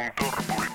Y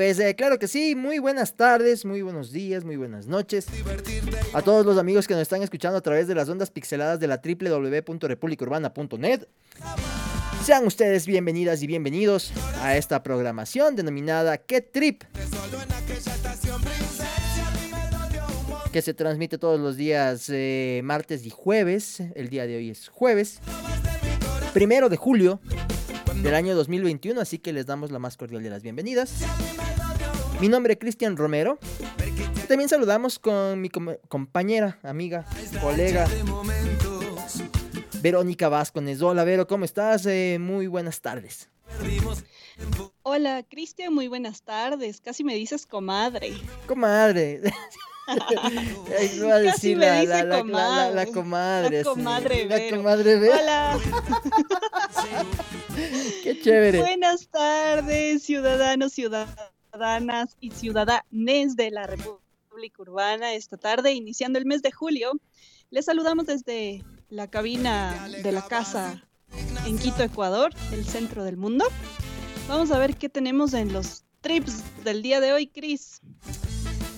pues eh, claro que sí, muy buenas tardes, muy buenos días, muy buenas noches. A todos los amigos que nos están escuchando a través de las ondas pixeladas de la www.republicaurbana.net. Sean ustedes bienvenidas y bienvenidos a esta programación denominada ¿Qué Trip? Que se transmite todos los días eh, martes y jueves. El día de hoy es jueves. Primero de julio del año 2021, así que les damos la más cordial de las bienvenidas. Mi nombre es Cristian Romero. También saludamos con mi compañera, amiga, colega, Verónica Vázquez. Hola, Vero, ¿cómo estás? Eh, muy buenas tardes. Hola, Cristian, muy buenas tardes. Casi me dices comadre. Comadre. a decir la, la, la, comadre. La, comadre. La comadre, La comadre Hola. Qué chévere. Buenas tardes, ciudadanos, ciudadanas y ciudadanes de la República Urbana. Esta tarde, iniciando el mes de julio, les saludamos desde la cabina de la casa en Quito, Ecuador, el centro del mundo. Vamos a ver qué tenemos en los trips del día de hoy, Cris.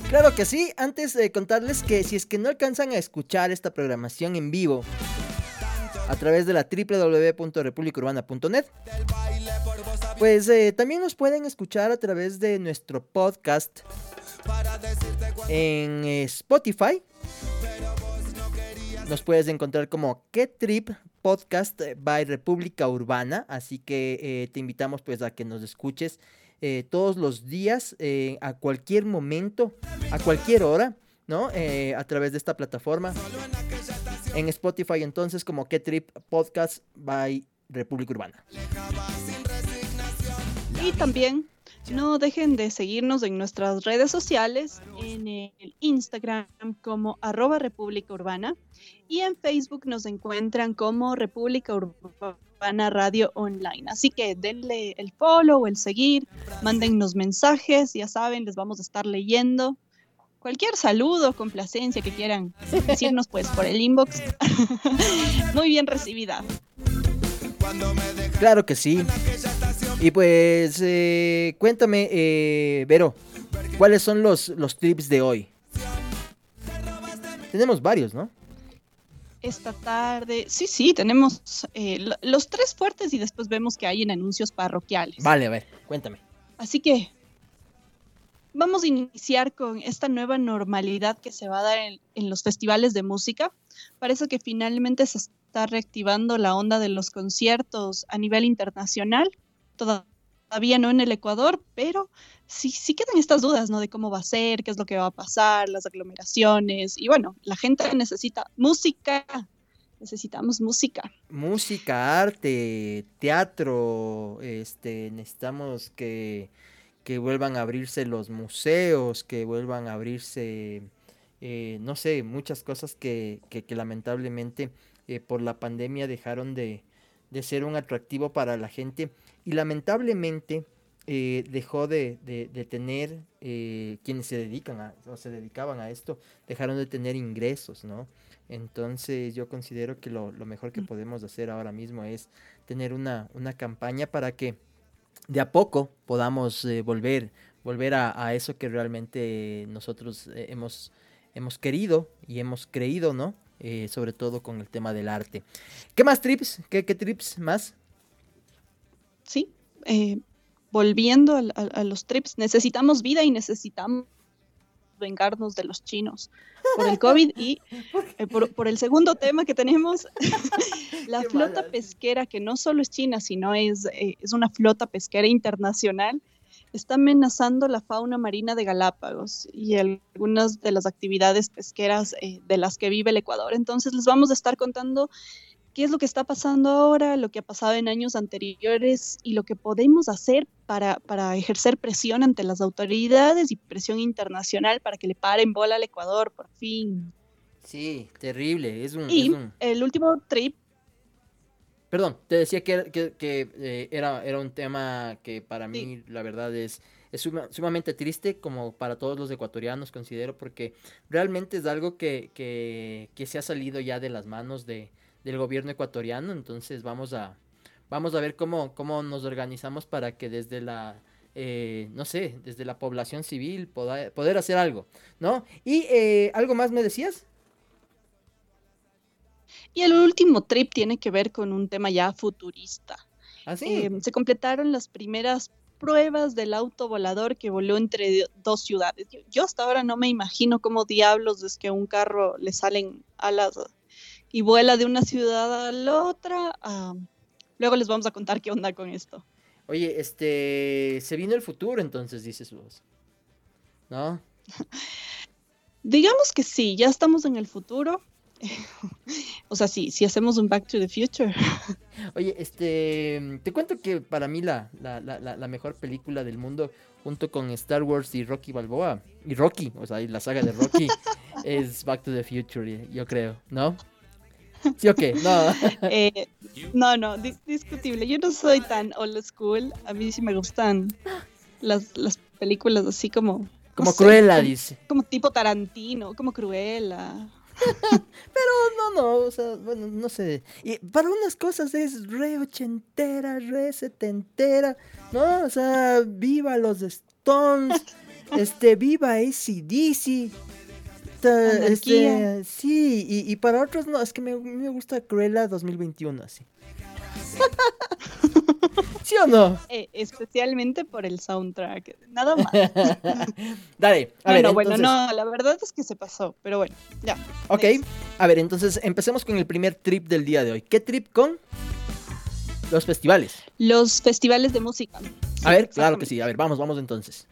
Claro que sí, antes de contarles que si es que no alcanzan a escuchar esta programación en vivo a través de la www.republicaurbana.net, pues eh, también nos pueden escuchar a través de nuestro podcast en Spotify. Nos puedes encontrar como Que Trip Podcast by República Urbana, así que eh, te invitamos pues a que nos escuches eh, todos los días, eh, a cualquier momento, a cualquier hora, ¿no? Eh, a través de esta plataforma. En Spotify entonces como Que Trip Podcast by República Urbana. Y también no dejen de seguirnos en nuestras redes sociales, en el Instagram como arroba República Urbana y en Facebook nos encuentran como República Urbana Radio Online. Así que denle el follow, el seguir, mándennos mensajes, ya saben, les vamos a estar leyendo. Cualquier saludo, complacencia que quieran decirnos pues por el inbox, muy bien recibida. Claro que sí. Y pues eh, cuéntame, eh, Vero, ¿cuáles son los, los trips de hoy? Tenemos varios, ¿no? esta tarde. Sí, sí, tenemos eh, los tres fuertes y después vemos que hay en anuncios parroquiales. Vale, a ver, cuéntame. Así que vamos a iniciar con esta nueva normalidad que se va a dar en, en los festivales de música. Parece que finalmente se está reactivando la onda de los conciertos a nivel internacional. Todavía no en el Ecuador, pero sí, sí quedan estas dudas, ¿no? De cómo va a ser, qué es lo que va a pasar, las aglomeraciones. Y bueno, la gente necesita música, necesitamos música. Música, arte, teatro, este, necesitamos que, que vuelvan a abrirse los museos, que vuelvan a abrirse, eh, no sé, muchas cosas que, que, lamentablemente eh, por la pandemia dejaron de, de ser un atractivo para la gente. Y lamentablemente eh, dejó de, tener, eh, quienes se dedican a, o se dedicaban a esto, dejaron de tener ingresos, ¿no? Entonces yo considero que lo, mejor que podemos hacer ahora mismo es tener una, una campaña para que de a poco podamos eh, volver, volver a, eso que realmente nosotros hemos, hemos querido y hemos creído, ¿no? Sobre todo con el tema del arte. ¿Qué más trips? ¿Qué, qué trips más? Sí, volviendo a, los trips, necesitamos vida y necesitamos vengarnos de los chinos por el COVID y eh, por, el segundo tema que tenemos, la flota pesquera, que no solo es china, sino es, eh, es una flota pesquera internacional, está amenazando la fauna marina de Galápagos y algunas de las actividades pesqueras eh, de las que vive el Ecuador. Entonces les vamos a estar contando qué es lo que está pasando ahora, lo que ha pasado en años anteriores y lo que podemos hacer para, para ejercer presión ante las autoridades y presión internacional para que le paren bola al Ecuador, por fin. Sí, terrible. Es un, y el último trip. Perdón, te decía que, que, eh, era, era un tema que para mí, la verdad, es, es sumamente triste, como para todos los ecuatorianos, considero, porque realmente es algo que, que se ha salido ya de las manos de, del gobierno ecuatoriano. Entonces vamos a, vamos a ver cómo, cómo nos organizamos para que desde la, eh, no sé, desde la población civil poder, poder hacer algo, ¿no? Y eh, algo más me decías. Y el último trip tiene que ver con un tema ya futurista. ¿Ah, eh, se completaron las primeras pruebas del auto volador que voló entre dos ciudades. Yo, hasta ahora no me imagino cómo diablos es que a un carro le salen alas y vuela de una ciudad a la otra. luego les vamos a contar qué onda con esto. Oye, este, se vino el futuro entonces, dices vos. ¿No? Digamos que sí, ya estamos en el futuro. o sea, sí, si hacemos un Back to the Future. Oye, este, te cuento que para mí la, la, la, mejor película del mundo, junto con Star Wars y Rocky Balboa, y Rocky, o sea, y la saga de Rocky, es Back to the Future, yo creo, ¿no? ¿Sí o qué? No. Eh, no, no, discutible. Yo no soy tan old school. A mí sí me gustan las, las películas así como. Como Cruella, dice. Como tipo Tarantino, como Cruella. Pero no, no, o sea, bueno, no sé. Y para unas cosas es re ochentera, re setentera, ¿no? O sea, viva los Stones, este, viva ACDC. Este, sí, y, para otros no, es que me, me gusta Cruella 2021 así. ¿Sí o no? Eh, especialmente por el soundtrack, nada más. Dale, a bueno, ver. Bueno, no, la verdad es que se pasó, pero bueno, ya. Ok, a ver, entonces empecemos con el primer trip del día de hoy. ¿Qué trip con? Los festivales. Los festivales de música. a ver, claro que sí, a ver, vamos, vamos entonces.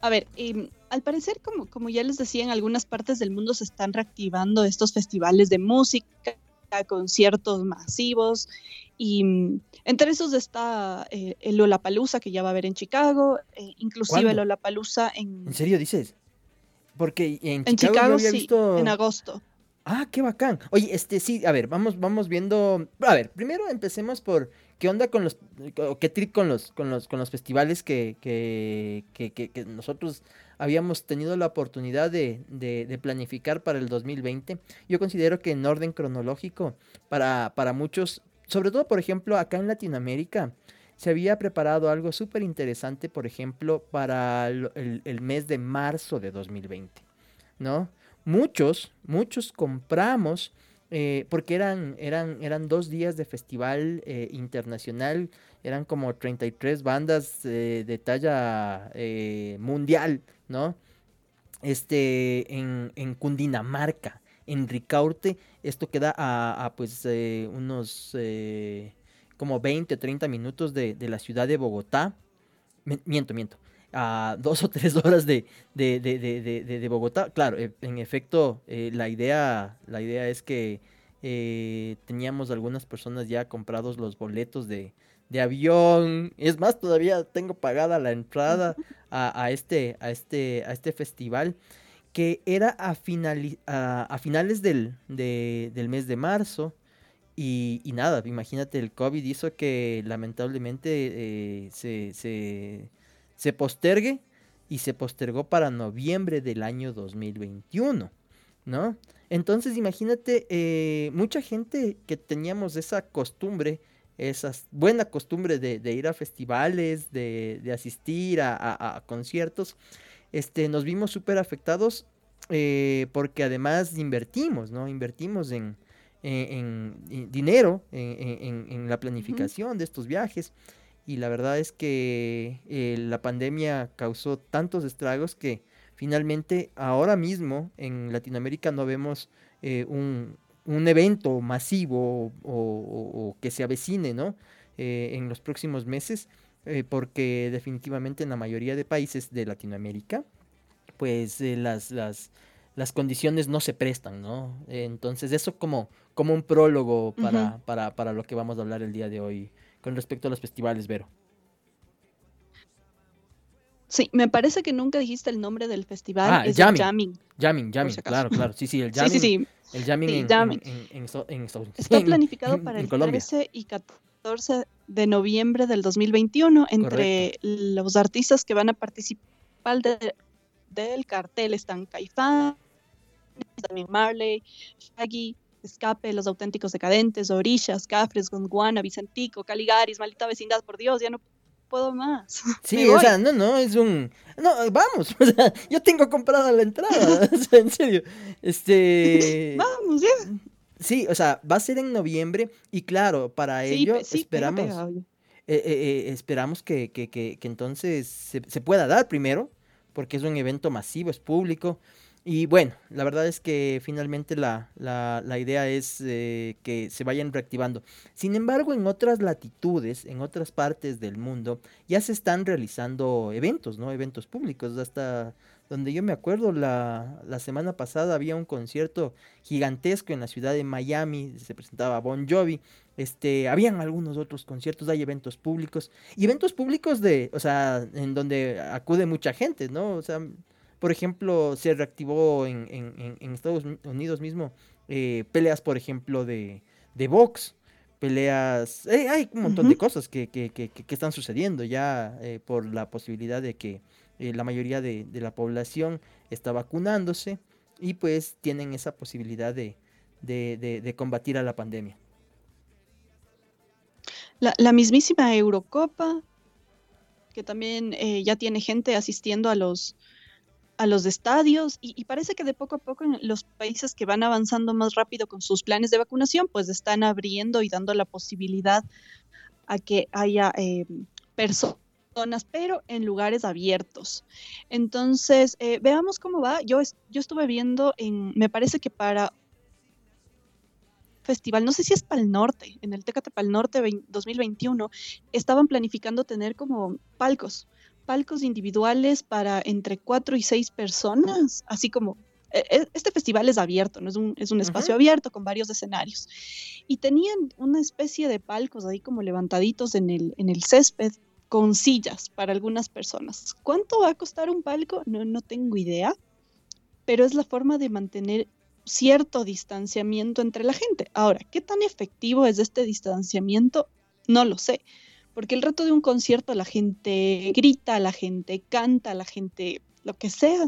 A ver, em, al parecer, como, como ya les decía, en algunas partes del mundo se están reactivando estos festivales de música, conciertos masivos, y mm, entre esos está eh, el Lollapalooza, que ya va a haber en Chicago, eh, inclusive el Lollapalooza en... ¿En serio dices? Porque en Chicago, sí, en agosto. Ah, qué bacán. Oye, este sí, a ver, vamos, vamos viendo. A ver, primero empecemos por qué onda con los, qué trip con los, con los, con los festivales que, que, que, nosotros habíamos tenido la oportunidad de, planificar para el 2020. Yo considero que en orden cronológico, para, para muchos, sobre todo por ejemplo acá en Latinoamérica, se había preparado algo súper interesante, por ejemplo, para el, el, mes de marzo de 2020, ¿no? Muchos, muchos compramos, eh, porque eran, eran, eran dos días de festival eh, internacional, eran como 33 bandas eh, de talla mundial, ¿no? Este, en, en Cundinamarca, en Ricaurte, esto queda a, pues unos como 20 o 30 minutos de, de, la ciudad de Bogotá. Miento, miento a dos o tres horas de, de, de, de Bogotá. Claro, e, en efecto, eh, la, idea, la idea es que eh, teníamos algunas personas ya comprados los boletos de, avión. Es más, todavía tengo pagada la entrada a, este, a, este, a este festival que era a, a, finales del, del mes de marzo. Y, nada, imagínate, el COVID hizo que lamentablemente eh, se, se, se postergue y se postergó para noviembre del año 2021, ¿no? Entonces imagínate, eh, mucha gente que teníamos esa costumbre, esa buena costumbre de, ir a festivales, de, asistir a, conciertos, este, nos vimos súper afectados eh, porque además invertimos, ¿no? Invertimos en, dinero en, la planificación de estos viajes y la verdad es que eh, la pandemia causó tantos estragos que finalmente ahora mismo en Latinoamérica no vemos eh, un, evento masivo o, que se avecine ¿no? Eh, en los próximos meses, porque definitivamente en la mayoría de países de Latinoamérica, pues las, las, las, condiciones no se prestan, ¿no? entonces eso como, como un prólogo para, para, para lo que vamos a hablar el día de hoy con respecto a los festivales, Vero. Sí, me parece que nunca dijiste el nombre del festival. Ah, es jamming. jamming. Jamming, jamming, claro, claro. Sí, sí, el jamming. Sí, sí, sí. El jamming, en, Está planificado para el 13 y 14 de noviembre del 2021 entre los artistas que van a participar del cartel están Caifán, también Marley, Shaggy, Escape, Los Auténticos Decadentes, Orillas, Cafres, Gondwana, Vicentico, Caligaris, Maldita Vecindad, por Dios, ya no puedo más. Sí, o sea, no, no, es un... No, vamos, o sea, yo tengo comprada la entrada, o sea, en serio. Este... vamos, ya. Sí, o sea, va a ser en noviembre y claro, para ello esperamos... Eh, eh, eh, esperamos que, que, que, que entonces se, se, pueda dar primero, porque es un evento masivo, es público. Y bueno, la verdad es que finalmente la, la, idea es eh, que se vayan reactivando. Sin embargo, en otras latitudes, en otras partes del mundo, ya se están realizando eventos, ¿no? Eventos públicos. Hasta donde yo me acuerdo, la, la semana pasada había un concierto gigantesco en la ciudad de Miami, se presentaba Bon Jovi. Este, habían algunos otros conciertos, hay eventos públicos. Y eventos públicos de, o sea, en donde acude mucha gente, ¿no? O sea por ejemplo, se reactivó en, en, Estados Unidos mismo eh, peleas, por ejemplo, de, de box, peleas, eh, hay un montón de cosas que, que, que, que, están sucediendo ya eh, por la posibilidad de que la mayoría de, de, la población está vacunándose y pues tienen esa posibilidad de, de, de combatir a la pandemia. La, la mismísima Eurocopa, que también ya tiene gente asistiendo a los, a los estadios y, parece que de poco a poco en los países que van avanzando más rápido con sus planes de vacunación, pues están abriendo y dando la posibilidad a que haya eh, personas, pero en lugares abiertos. Entonces, eh, veamos cómo va. Yo, yo estuve viendo en, me parece que para festival, no sé si es para el norte, en el Tecate el Norte 2021, estaban planificando tener como palcos palcos individuales para entre cuatro y seis personas, así como e, e, este festival es abierto, ¿no? es, un, es un espacio abierto con varios escenarios. Y tenían una especie de palcos ahí como levantaditos en el, en el césped con sillas para algunas personas. ¿Cuánto va a costar un palco? No, no tengo idea, pero es la forma de mantener cierto distanciamiento entre la gente. Ahora, ¿qué tan efectivo es este distanciamiento? No lo sé porque el reto de un concierto la gente grita, la gente canta, la gente lo que sea,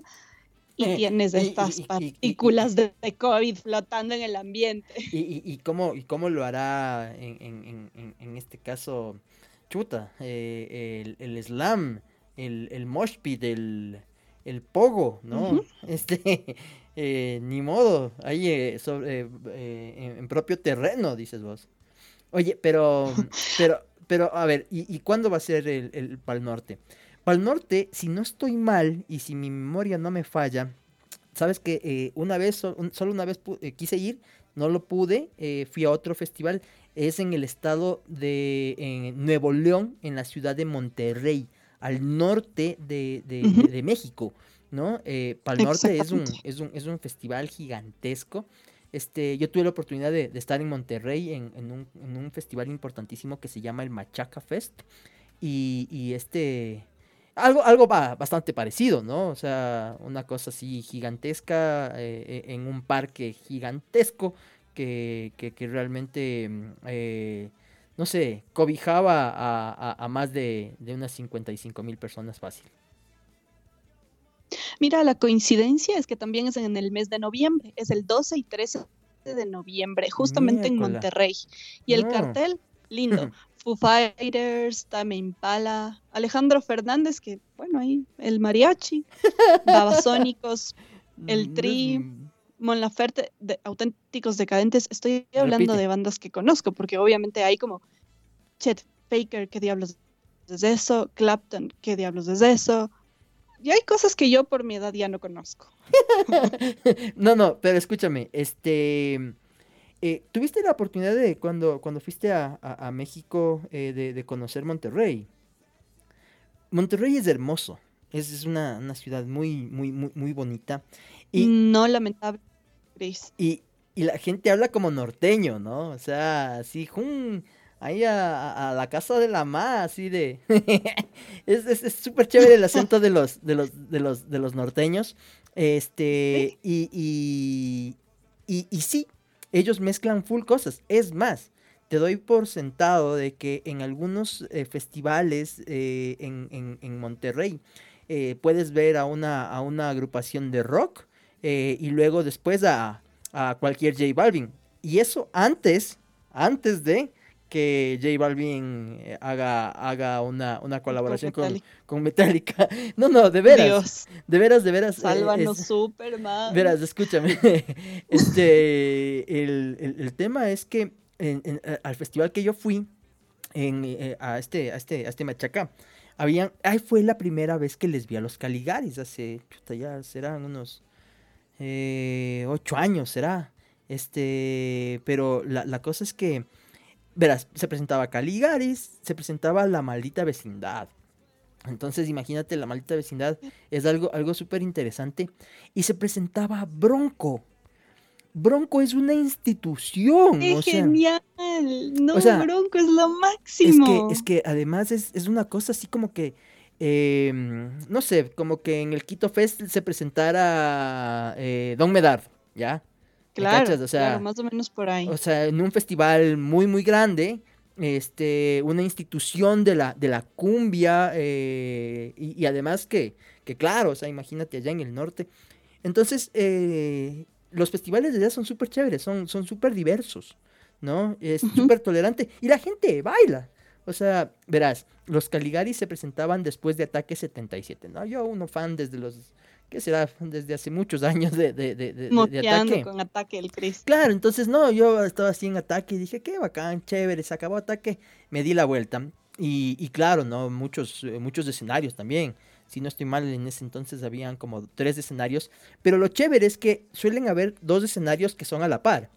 y eh, tienes estas partículas de, COVID flotando en el ambiente. ¿Y, cómo, y cómo lo hará en, este caso, chuta, eh, el, slam, el, el mosh pit, el, el pogo, ¿no? Este, eh, ni modo, ahí sobre, en, propio terreno, dices vos. Oye, pero, pero pero a ver, ¿y, cuándo va a ser el, el Pal Norte? Pal Norte, si no estoy mal y si mi memoria no me falla, sabes que eh, una vez, solo una vez eh, quise ir, no lo pude, eh, fui a otro festival, es en el estado de Nuevo León, en la ciudad de Monterrey, al norte de, de, México, ¿no? Pal Norte es un, es, un, es un festival gigantesco este, yo tuve la oportunidad de, estar en Monterrey en, un, festival importantísimo que se llama el Machaca Fest. Y, este. Algo, algo bastante parecido, ¿no? O sea, una cosa así gigantesca eh, eh, en un parque gigantesco que, realmente, mm, eh, no sé, cobijaba a, más de, de unas 55 mil personas fácil. Mira, la coincidencia es que también es en el mes de noviembre, es el 12 y 13 de noviembre, justamente en Monterrey. Y el cartel, lindo. Foo Fighters, Tame Impala, Alejandro Fernández, que bueno, ahí el mariachi, Babasónicos, el Tri, Mon Laferte, de, auténticos decadentes. Estoy hablando de bandas que conozco, porque obviamente hay como Chet Baker, ¿qué diablos es eso? Clapton, ¿qué diablos es eso? Y hay cosas que yo por mi edad ya no conozco. no, no, pero escúchame, este... Eh, ¿Tuviste la oportunidad de cuando, cuando fuiste a, México eh, de, conocer Monterrey? Monterrey es hermoso, es, una, ciudad muy, muy, muy, muy bonita. Y, no, lamentable. Y, y la gente habla como norteño, ¿no? O sea, así, jun, ahí a, la casa de la ma, así de... es súper chévere el acento de los, de los, de los, de los norteños. Este, y, y, y, y sí, ellos mezclan full cosas. Es más, te doy por sentado de que en algunos eh, festivales eh, en, Monterrey eh, puedes ver a una, a una agrupación de rock y luego después a, a cualquier J Balvin. Y eso antes, antes de que J Balvin eh, haga, haga una, una colaboración con, con, Metallica. No, no, de veras. De veras, de veras. Eh, Sálvanos, Superman. Verás, escúchame. este, el, tema es que al festival que yo fui, en, eh, a, este, a, este, a este Machaca, habían, ahí fue la primera vez que les vi a los Caligaris, hace, ya serán unos eh, ocho años, será. Este, pero la, la cosa es que, verás, se presentaba Caligaris, se presentaba La Maldita Vecindad. Entonces, imagínate, La Maldita Vecindad es algo, algo súper interesante. Y se presentaba Bronco. Bronco es una institución. ¡Qué genial! No, Bronco es lo máximo. Es que, es que además es, es una cosa así como que Em, no sé, como que en el Quito Fest se presentara eh, Don Medard, ¿ya? Claro, o sea, más o menos por ahí. O sea, en un festival muy, muy grande, este, una institución de la, de la cumbia, eh, y, además que, que, claro, o sea, imagínate allá en el norte. Entonces, eh, los festivales de allá son súper chéveres, son súper diversos, ¿no? Es súper tolerante, y la gente baila. O sea, verás, los Caligaris se presentaban después de Ataque 77, ¿no? Yo, uno fan desde los, ¿qué será? Desde hace muchos años de, de, de, de, Ataque. con Ataque el. Claro, entonces, no, yo estaba así en Ataque y dije, qué bacán, chévere, se acabó Ataque, me di la vuelta. Y, y claro, ¿no? Muchos, eh, muchos escenarios también. Si no estoy mal, en ese entonces habían como tres escenarios. Pero lo chévere es que suelen haber dos escenarios que son a la par,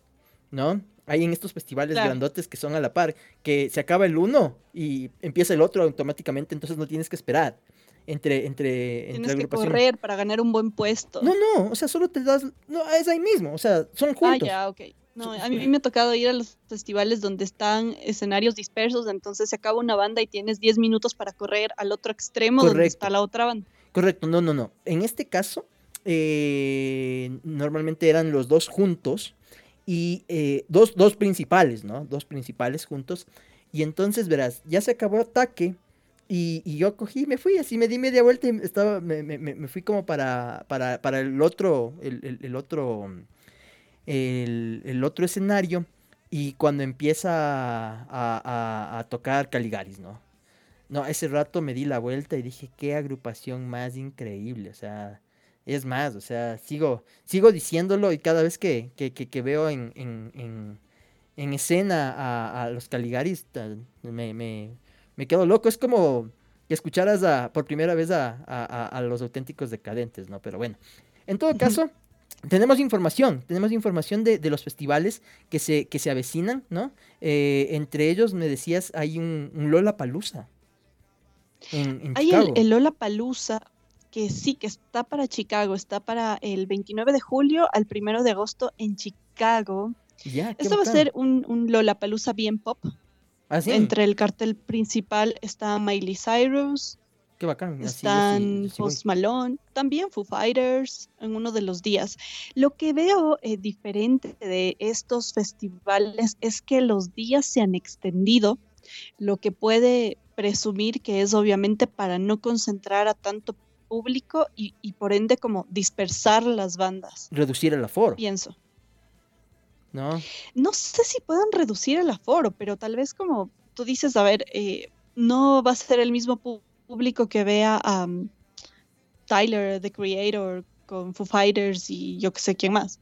¿no? hay en estos festivales grandotes que son a la par, que se acaba el uno y empieza el otro automáticamente, entonces no tienes que esperar entre entre tienes que correr para ganar un buen puesto. No, no, o sea, solo te das, no, es ahí mismo, o sea, son ah, juntos. Ah, ya, ok. No, a mí me ha tocado ir a los festivales donde están escenarios dispersos, entonces se acaba una banda y tienes 10 minutos para correr al otro extremo donde está la otra banda. Correcto, no, no, no. En este caso, eh, normalmente eran los dos juntos, y eh, dos, dos principales, ¿no? Dos principales juntos. Y entonces, verás, ya se acabó ataque. Y, yo cogí, me fui, así me di media vuelta y estaba, me, me, me fui como para, para, para el otro, el, el, otro, el, el, otro escenario. Y cuando empieza a, tocar Caligaris, ¿no? No, ese rato me di la vuelta y dije, qué agrupación más increíble, o sea, es más, o sea, sigo, sigo diciéndolo y cada vez que, que, que, veo en, en, en, escena a, a, los Caligaris, me, me, me, quedo loco. Es como que escucharas a, por primera vez a, a, los auténticos decadentes, ¿no? Pero bueno, en todo caso, tenemos información, tenemos información de, de, los festivales que se, que se avecinan, ¿no? Eh, entre ellos, me decías, hay un, un Lola Palusa. hay el, el Lola Palusa, que sí, que está para Chicago, está para el 29 de julio al 1 de agosto en Chicago. Esto va a ser un, un Lollapalooza bien pop. ¿Ah, Entre el cartel principal está Miley Cyrus. Qué bacán. Están Post Malone, también Foo Fighters en uno de los días. Lo que veo eh, diferente de estos festivales es que los días se han extendido, lo que puede presumir que es obviamente para no concentrar a tanto público y, por ende como dispersar las bandas. Reducir el aforo. Pienso. No. No sé si puedan reducir el aforo, pero tal vez como tú dices, a ver, eh, no va a ser el mismo público que vea a um, Tyler, The Creator, con Foo Fighters y yo que sé quién más.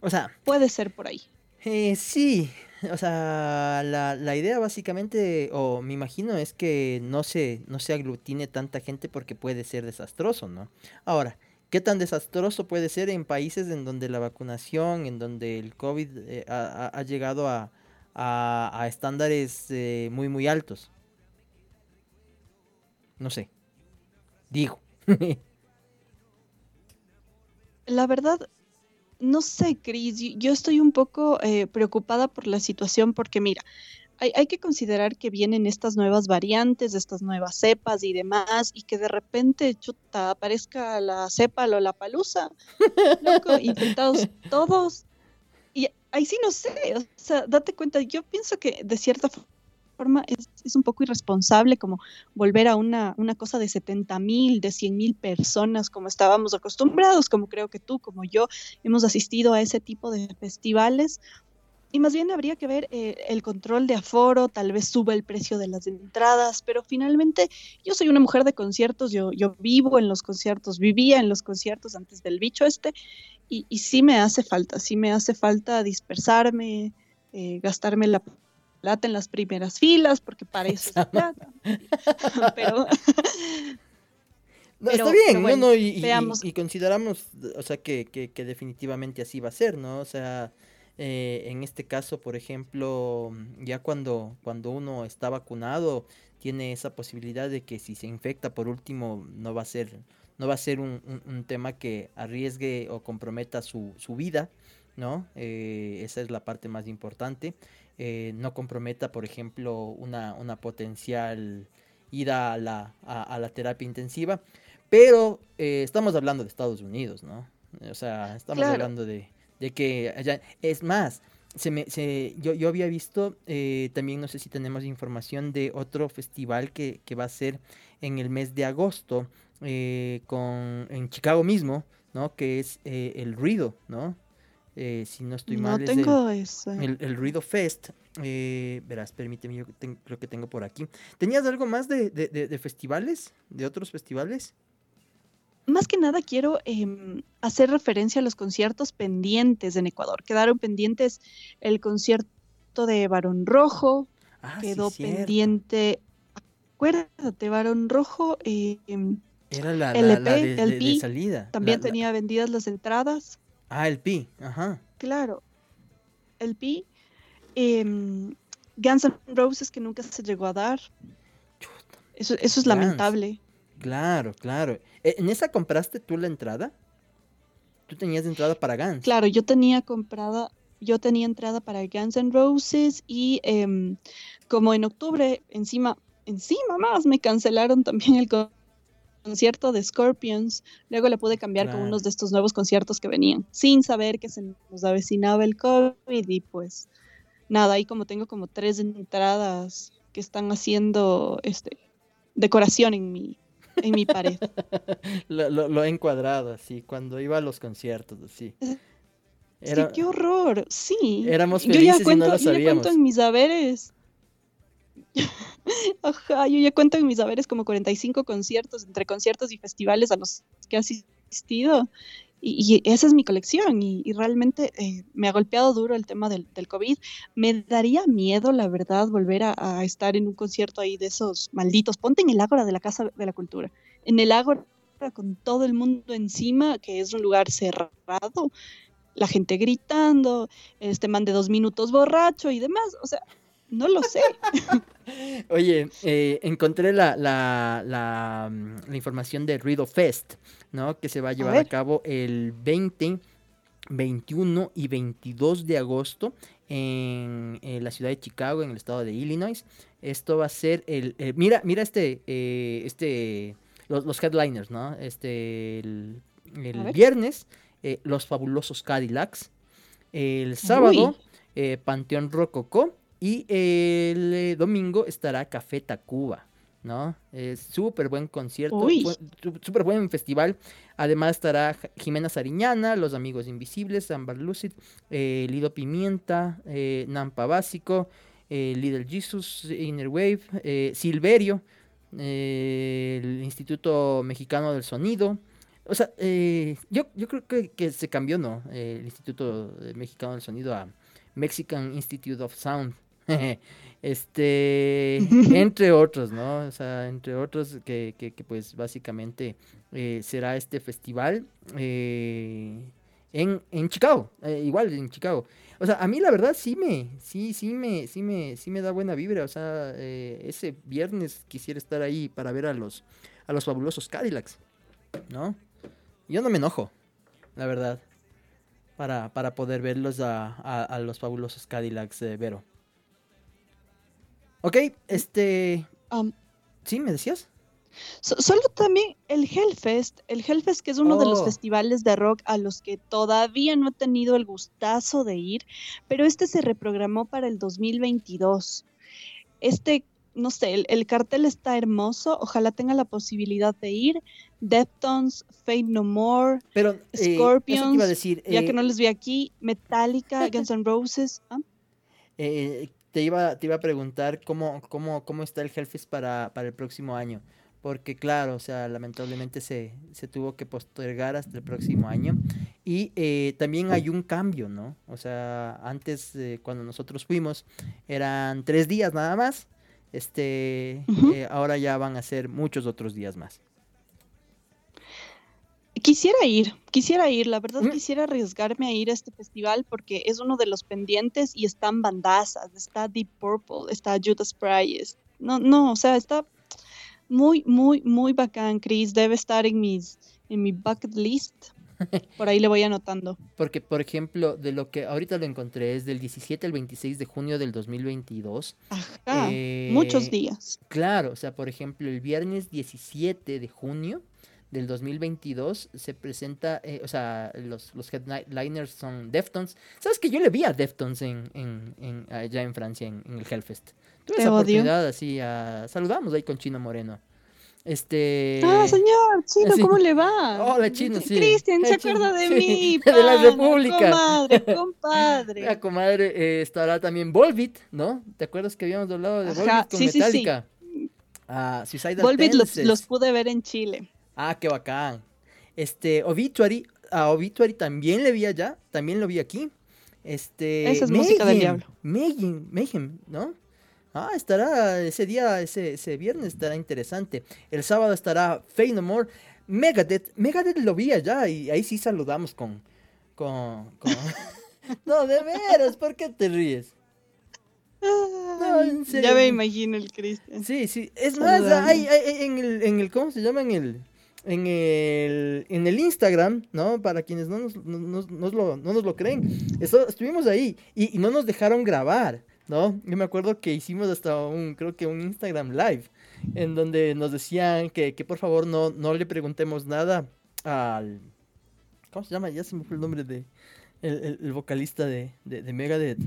O sea. Puede ser por ahí. Eh, sí, o sea, la, la, idea básicamente, o me imagino, es que no se, no se aglutine tanta gente porque puede ser desastroso, ¿no? Ahora, ¿qué tan desastroso puede ser en países en donde la vacunación, en donde el COVID eh, ha, llegado a, estándares eh, muy, muy altos? No sé. Digo. la verdad, no sé, Cris, yo estoy un poco eh, preocupada por la situación porque mira, hay, que considerar que vienen estas nuevas variantes, estas nuevas cepas y demás, y que de repente, chuta, aparezca la cepa o la palusa, loco, infectados todos. Y ahí sí no sé, o sea, date cuenta, yo pienso que de cierta forma forma es, un poco irresponsable como volver a una, una cosa de 70 mil, de 100 mil personas como estábamos acostumbrados, como creo que tú, como yo, hemos asistido a ese tipo de festivales. Y más bien habría que ver eh, el control de aforo, tal vez suba el precio de las entradas, pero finalmente yo soy una mujer de conciertos, yo, yo vivo en los conciertos, vivía en los conciertos antes del bicho este, y, y sí me hace falta, sí me hace falta dispersarme, eh, gastarme la plata en las primeras filas, porque para eso es plata. pero, no, está bien, bueno, y, y, consideramos, o sea, que, que, definitivamente así va a ser, ¿no? O sea, eh, en este caso, por ejemplo, ya cuando, cuando uno está vacunado, tiene esa posibilidad de que si se infecta, por último, no va a ser, no va a ser un, un, tema que arriesgue o comprometa su, su vida, ¿no? Eh, esa es la parte más importante. Eh, no comprometa, por ejemplo, una, una potencial ida a la, a, la terapia intensiva. Pero eh, estamos hablando de Estados Unidos, ¿no? O sea, estamos hablando de, de que allá... Es más, se me, se, yo, yo había visto, eh, también no sé si tenemos información de otro festival que, que va a ser en el mes de agosto con, en Chicago mismo, ¿no? Que es el ruido, ¿no? Eh, si no estoy mal. No tengo eso. El, Ruido Fest. Eh, verás, permíteme, yo creo que tengo por aquí. ¿Tenías algo más de, festivales? ¿De otros festivales? Más que nada quiero em, hacer referencia a los conciertos pendientes en Ecuador. Quedaron pendientes el concierto de Barón Rojo, ah, quedó pendiente. Acuérdate, Barón Rojo. Em, Era la, LP, de, salida. También tenía vendidas las entradas. Ah, el Pi, ajá. Claro, el Pi. Em, Guns N' Roses que nunca se llegó a dar. Eso, eso es lamentable. Claro, claro. ¿E, ¿En esa compraste tú la entrada? ¿Tú tenías entrada para Guns? Claro, yo tenía comprada, yo tenía entrada para Guns N' Roses y em, como en octubre, encima, encima más, me cancelaron también el concierto de Scorpions, luego le pude cambiar con unos de estos nuevos conciertos que venían, sin saber que se nos avecinaba el COVID y pues nada, ahí como tengo como tres entradas que están haciendo este decoración en mi, en mi pared. lo, he encuadrado así, cuando iba a los conciertos, así. sí, qué horror, sí. Éramos felices y no lo sabíamos. Yo ya cuento en mis haberes Ajá, yo ya cuento en mis saberes como 45 conciertos, entre conciertos y festivales a los que he asistido. Y, esa es mi colección y, realmente eh, me ha golpeado duro el tema del, COVID. Me daría miedo, la verdad, volver a, estar en un concierto ahí de esos malditos. Ponte en el Ágora de la Casa de la Cultura. En el Ágora con todo el mundo encima, que es un lugar cerrado, la gente gritando, este man de dos minutos borracho y demás. O sea, no lo sé. Oye, eh, encontré la, la, la, mm, la, información de Ruido Fest, ¿no? Que se va a llevar a, cabo el 20, 21 y 22 de agosto en, la ciudad de Chicago, en el estado de Illinois. Esto va a ser el... mira, mira este, eh, este, los, headliners, ¿no? Este, el, viernes, eh, los fabulosos Cadillacs. El sábado, Panteón Rococó. Y el eh, domingo estará Café Tacuba, ¿no? Es súper buen concierto, súper buen festival. Además estará Jimena Sariñana, Los Amigos Invisibles, Amber Lucid, eh, Lido Pimienta, eh, Nampa Básico, Little Jesus, Inner Wave, Silverio, el Instituto Mexicano del Sonido. O sea, yo, yo creo que, que se cambió, ¿no? el Instituto Mexicano del Sonido a Mexican Institute of Sound. este, entre otros, ¿no? O sea, entre otros que, que, pues básicamente eh, será este festival eh, en, en, Chicago, eh, igual en Chicago. O sea, a mí la verdad sí me, sí, sí me, sí me, sí me da buena vibra. O sea, ese viernes quisiera estar ahí para ver a los, a los fabulosos Cadillacs, ¿no? Yo no me enojo, la verdad, para, para poder verlos a, a, los fabulosos Cadillacs, Vero. Ok, este... ¿Sí, me decías? solo también el Hellfest, el Hellfest que es uno de los oh. festivales de rock a los que todavía no he tenido el gustazo de ir, pero este se reprogramó para el 2022. Este, no sé, el, cartel está hermoso, ojalá tenga la posibilidad de ir. Deftones, Fate No More, pero, eh, Scorpions, decir, ya que eh, no les vi aquí, Metallica, Guns N' Roses. ¿ah? Eh, te iba, te iba a preguntar cómo, cómo, cómo está el Hellfest para, para el próximo año. Porque claro, o sea, lamentablemente se, se tuvo que postergar hasta el próximo año. Y eh, también hay un cambio, ¿no? O sea, antes, cuando nosotros fuimos, eran tres días nada más. Este, eh, ahora ya van a ser muchos otros días más. Quisiera ir, quisiera ir, la verdad quisiera arriesgarme a ir a este festival porque es uno de los pendientes y están bandazas, está Deep Purple, está Judas Priest, no, no, o sea, está muy, muy, muy bacán, Chris, debe estar en mis, en mi bucket list. Por ahí le voy anotando. Porque, por ejemplo, de lo que ahorita lo encontré es del 17 al 26 de junio del 2022. Ajá, eh, muchos días. Claro, o sea, por ejemplo, el viernes 17 de junio del 2022 se presenta, eh, o sea, los, los headliners son Deftones. ¿Sabes que yo le vi a Deftones en, en, en allá en Francia, en, el Hellfest? Tuve esa oportunidad así, a, saludamos ahí con Chino Moreno. Este. Ah, señor, Chino, ¿cómo le va? Hola, Chino, sí. Cristian, se acuerda de mí. de la República. Comadre, compadre. La comadre eh, estará también Volbit, ¿no? ¿Te acuerdas que habíamos hablado de Volbit con Metallica? Sí, sí. Ah, Volbit los, los pude ver en Chile. Ah, qué bacán. Este, Obituary, a Obituary también le vi allá, también lo vi aquí. Este, Esa es música del diablo. Mayhem, ¿no? Ah, estará ese día, ese, ese viernes estará interesante. El sábado estará Fey No More. Megadeth, Megadeth lo vi allá y ahí sí saludamos con, con, con... no, de veras, ¿por qué te ríes? No, en serio. Ya me imagino el Cristian. Sí, sí. Es más, hay, hay, en, el, en el, ¿cómo se llama? En el, en el, en el Instagram, ¿no? Para quienes no nos, lo, no nos lo creen. estuvimos ahí y, no nos dejaron grabar, ¿no? Yo me acuerdo que hicimos hasta un, creo que un Instagram live, en donde nos decían que, por favor no, no le preguntemos nada al... ¿Cómo se llama? Ya se me fue el nombre de... El, vocalista de, de, de Megadeth,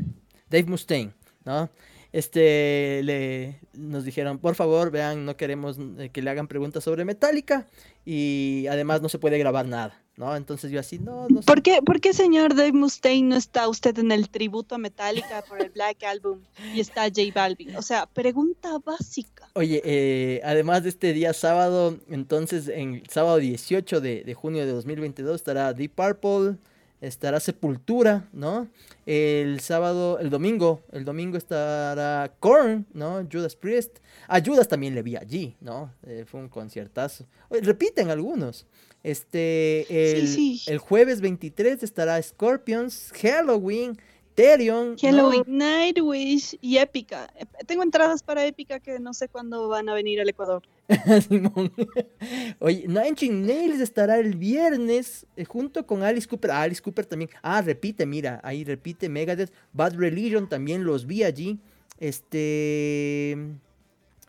Dave Mustaine, ¿no? Este, le, nos dijeron, por favor, vean, no queremos eh, que le hagan preguntas sobre Metallica y además no se puede grabar nada, ¿no? Entonces yo así, no, no sé. ¿Por qué, ¿Por qué, señor Dave Mustaine, no está usted en el tributo a Metallica por el Black Album y está J Balvin? O sea, pregunta básica. Oye, eh, además de este día sábado, entonces, en sábado 18 de, de junio de 2022 estará Deep Purple, estará Sepultura, ¿no? El sábado, el domingo, el domingo estará Korn, ¿no? Judas Priest. A Judas también le vi allí, ¿no? Eh, fue un conciertazo. repiten algunos. Este, el, el jueves 23 estará Scorpions, Halloween, Therion. Halloween, Nightwish y Épica. Tengo entradas para Épica que no sé cuándo van a venir al Ecuador. Oye, Nine Nails estará el viernes eh, junto con Alice Cooper. Ah, Alice Cooper también. Ah, repite, mira, ahí repite Megadeth. Bad Religion también los vi allí. Este.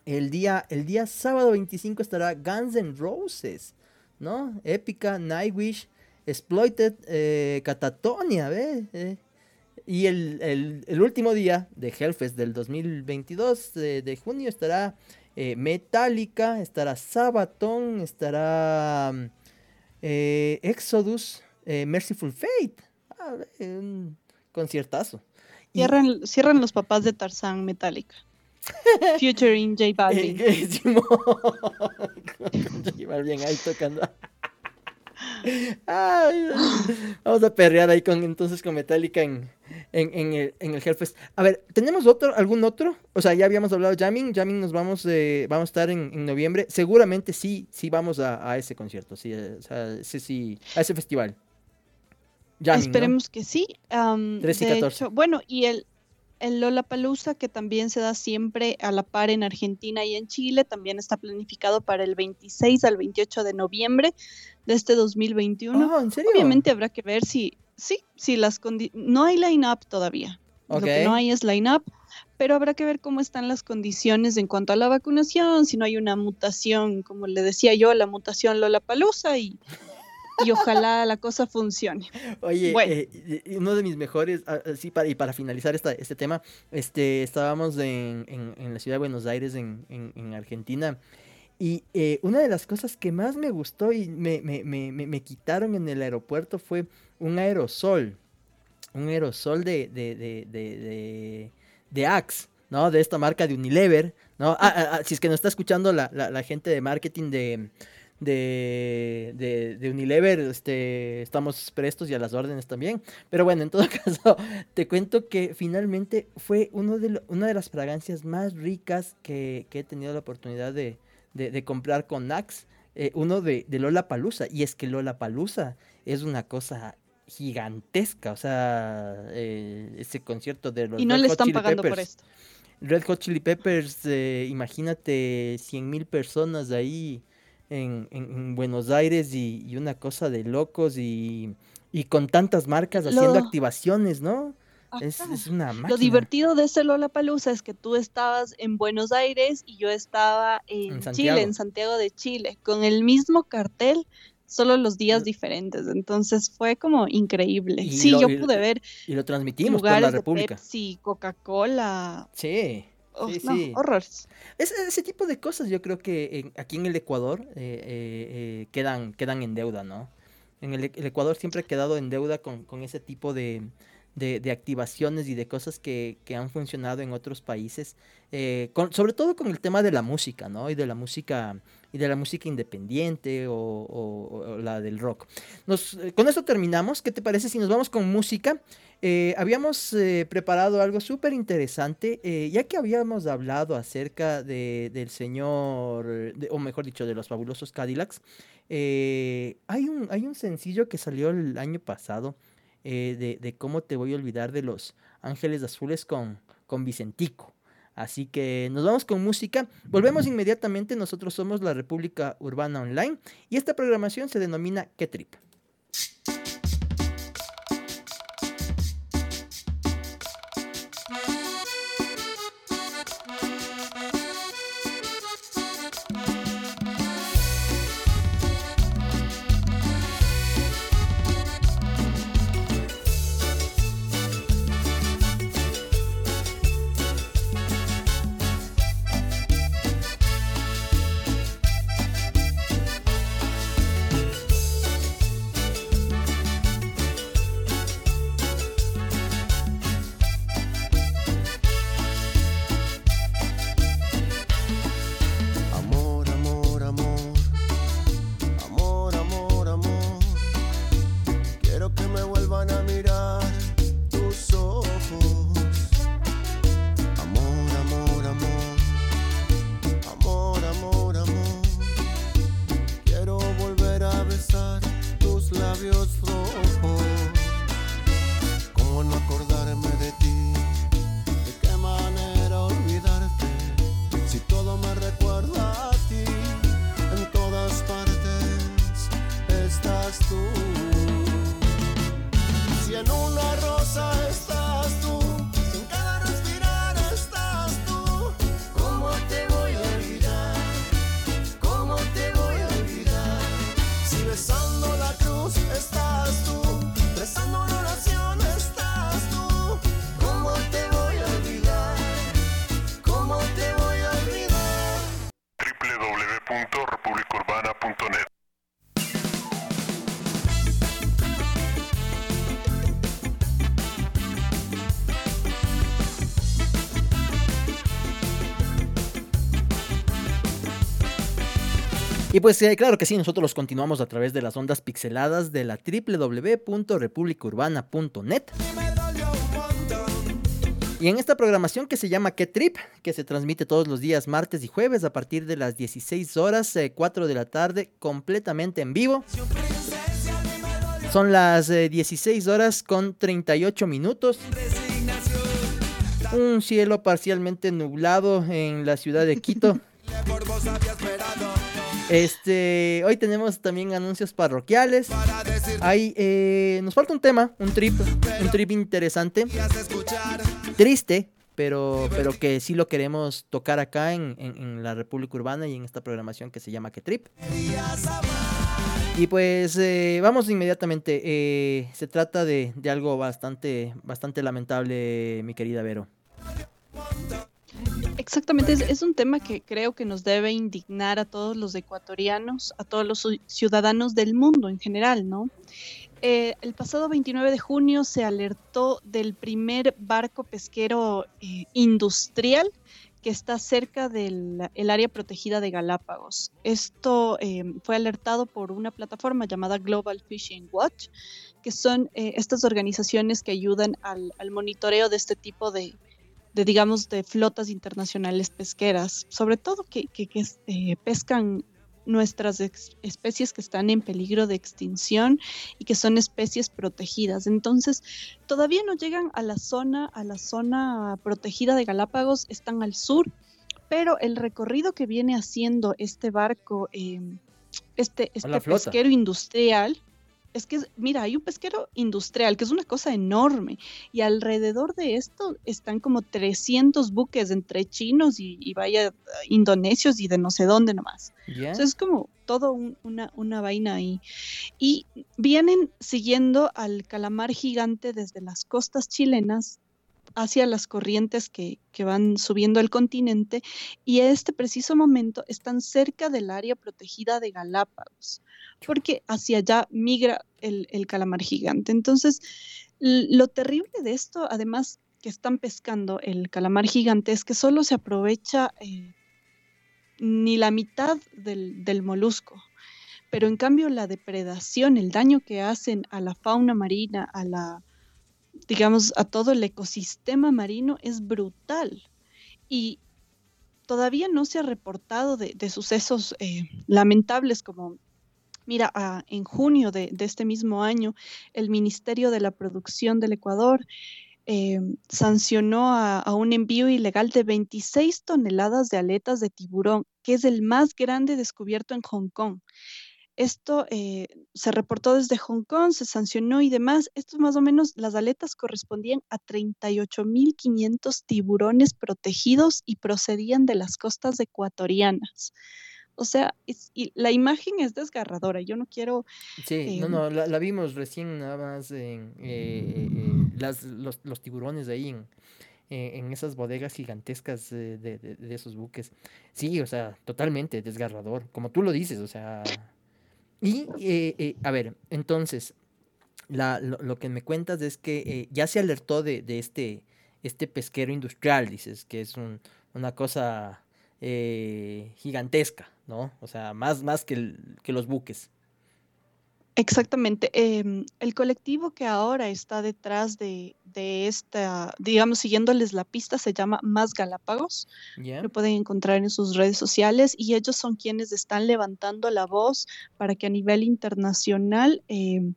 El día, el día sábado 25 estará Guns N' Roses, ¿no? Épica, Nightwish, Exploited, eh, Catatonia, ¿ves? Eh, y el, último día de Hellfest del 2022 de junio estará eh, Metallica, estará Sabaton, estará mm, eh, Exodus, eh, Merciful Fate. Ah, un conciertazo. Cierran, cierran los papás de Tarzán Metallica. Futuring J Balvin. J Balvin ahí tocando. vamos a perrear ahí con entonces con Metallica en, en, en, el, en el Hellfest. A ver, ¿tenemos otro, algún otro? O sea, ya habíamos hablado de Jamming. Jamming nos vamos, eh, vamos a estar en, en, noviembre. Seguramente sí, sí vamos a, a ese concierto, sí, o sea, sí, sí, a ese festival. Jamming, Esperemos ¿no? que sí. Um, 13 y 14. Hecho, bueno, y el, el Lollapalooza, que también se da siempre a la par en Argentina y en Chile, también está planificado para el 26 al 28 de noviembre de este 2021. Oh, ¿en serio? Obviamente habrá que ver si, sí, si las condiciones, no hay line-up todavía. Okay. Lo que no hay es line-up, pero habrá que ver cómo están las condiciones en cuanto a la vacunación, si no hay una mutación, como le decía yo, la mutación Lollapalooza y y ojalá la cosa funcione. Oye, bueno. eh, uno de mis mejores, así para, y para finalizar esta, este tema, este, estábamos en, en, en la ciudad de Buenos Aires, en, en Argentina, y eh, una de las cosas que más me gustó y me, me, me, me, quitaron en el aeropuerto fue un aerosol, un aerosol de, de, de, de, de Axe. ¿no? De esta marca de Unilever, ¿no? Ah, ah, ah, si es que nos está escuchando la, la, gente de marketing de, de, de, Unilever, este, estamos prestos y a las órdenes también. Pero bueno, en todo caso, te cuento que finalmente fue uno de lo, una de las fragancias más ricas que, que he tenido la oportunidad de, de comprar con Axe. Eh, uno de Lola Palusa. Y es que Lola Palusa es una cosa gigantesca. O sea, eh, ese concierto de los Y no Red le Hot están Chili pagando Peppers. por esto. Red Hot Chili Peppers, eh, imagínate 100 mil personas ahí en, en, en Buenos Aires y, y, una cosa de locos y, y con tantas marcas haciendo Lo- activaciones, ¿no? Es, es una. Lo divertido de ese Lollapalooza es que tú estabas en Buenos Aires y yo estaba en, En Chile, en Santiago de Chile, con el mismo cartel, solo los días diferentes. Entonces fue como increíble. Y Sí, lo- yo pude ver Y lo transmitimos por la lugares de República. Pepsi, Coca-Cola. Sí. Oh, Sí, no, sí. horrores. Ese, ese tipo de cosas yo creo que en- aquí en el Ecuador eh, eh, eh, quedan, quedan en deuda, ¿no? En el, el Ecuador siempre ha quedado en deuda con, con ese tipo de, de, de activaciones y de cosas que, que han funcionado en otros países, eh, con- sobre todo con el tema de la música, ¿no? Y de la música y de la música independiente o, la del rock. Nos, eh, con esto terminamos. ¿Qué te parece si nos vamos con música? Eh, habíamos eh, preparado algo súper interesante, ya que habíamos hablado acerca de, del señor, de- o mejor dicho, de los fabulosos Cadillacs. hay, un, hay un sencillo que salió el año pasado de, de cómo te voy a olvidar de los Ángeles Azules con, con Vicentico. Así que nos vamos con música. Volvemos inmediatamente. Nosotros somos la República Urbana Online y esta programación se denomina ¿Qué Trip? Pues eh, claro que sí, nosotros los continuamos a través de las ondas pixeladas de la www.republicaurbana.net. Y en esta programación que se llama ¿Qué Trip? Que se transmite todos los días martes y jueves a partir de las 16 horas, 4 de la tarde, completamente en vivo. Son las 16 horas con 38 minutos. Un cielo parcialmente nublado en la ciudad de Quito. Este, hoy tenemos también anuncios parroquiales. Hay, eh, nos falta un tema, un trip, un trip interesante, triste, pero, pero que sí lo queremos tocar acá en, la República Urbana y en esta programación que se llama Que Trip. Y pues eh, vamos inmediatamente. Eh, se trata de, de, algo bastante, bastante lamentable, mi querida Vero. Exactamente, es, un tema que creo que nos debe indignar a todos los ecuatorianos, a todos los ciudadanos del mundo en general, ¿no? Eh, el pasado 29 de junio se alertó del primer barco pesquero eh, industrial que está cerca del área protegida de Galápagos. Esto eh, fue alertado por una plataforma llamada Global Fishing Watch, que son estas organizaciones que ayudan al, al monitoreo de este tipo de, de digamos, de flotas internacionales pesqueras, sobre todo que, que, eh, pescan nuestras especies que están en peligro de extinción y que son especies protegidas. Entonces, todavía no llegan a la zona, a la zona protegida de Galápagos, están al sur, pero el recorrido que viene haciendo este barco, eh, este, este pesquero industrial, es que, mira, hay un pesquero industrial, que es una cosa enorme, y alrededor de esto están como 300 buques entre chinos y, vaya indonesios y de no sé dónde nomás. Entonces es como todo una, una vaina ahí. Y vienen siguiendo al calamar gigante desde las costas chilenas hacia las corrientes que, que, van subiendo el continente y en este preciso momento están cerca del área protegida de Galápagos porque hacia allá migra el, calamar gigante. Entonces, lo terrible de esto, además que están pescando el calamar gigante, es que solo se aprovecha eh, ni la mitad del, del molusco pero en cambio la depredación, el daño que hacen a la fauna marina, a la, digamos, a todo el ecosistema marino es brutal. Y todavía no se ha reportado de, sucesos eh, lamentables como Mira, en junio de, este mismo año, el Ministerio de la Producción del Ecuador eh, sancionó a, un envío ilegal de 26 toneladas de aletas de tiburón, que es el más grande descubierto en Hong Kong. Esto eh, se reportó desde Hong Kong, se sancionó y demás. Esto más o menos, las aletas correspondían a 38.500 tiburones protegidos y procedían de las costas ecuatorianas. O sea, y la imagen es desgarradora. Yo no quiero. Sí, no, no, la, vimos recién nada más en eh, las, los, los, tiburones ahí en, eh, en esas bodegas gigantescas de, de, esos buques. Sí, o sea, totalmente desgarrador, como tú lo dices, o sea. Y, a ver, entonces, la, lo, que me cuentas es que ya se alertó de, este, este pesquero industrial, dices, que es un, una cosa gigantesca. ¿no? O sea, más, más que, que los buques. Exactamente. Em, el colectivo que ahora está detrás de, de, esta, digamos, siguiéndoles la pista, se llama Más Galápagos. Lo pueden encontrar en sus redes sociales y ellos son quienes están levantando la voz para que a nivel internacional em,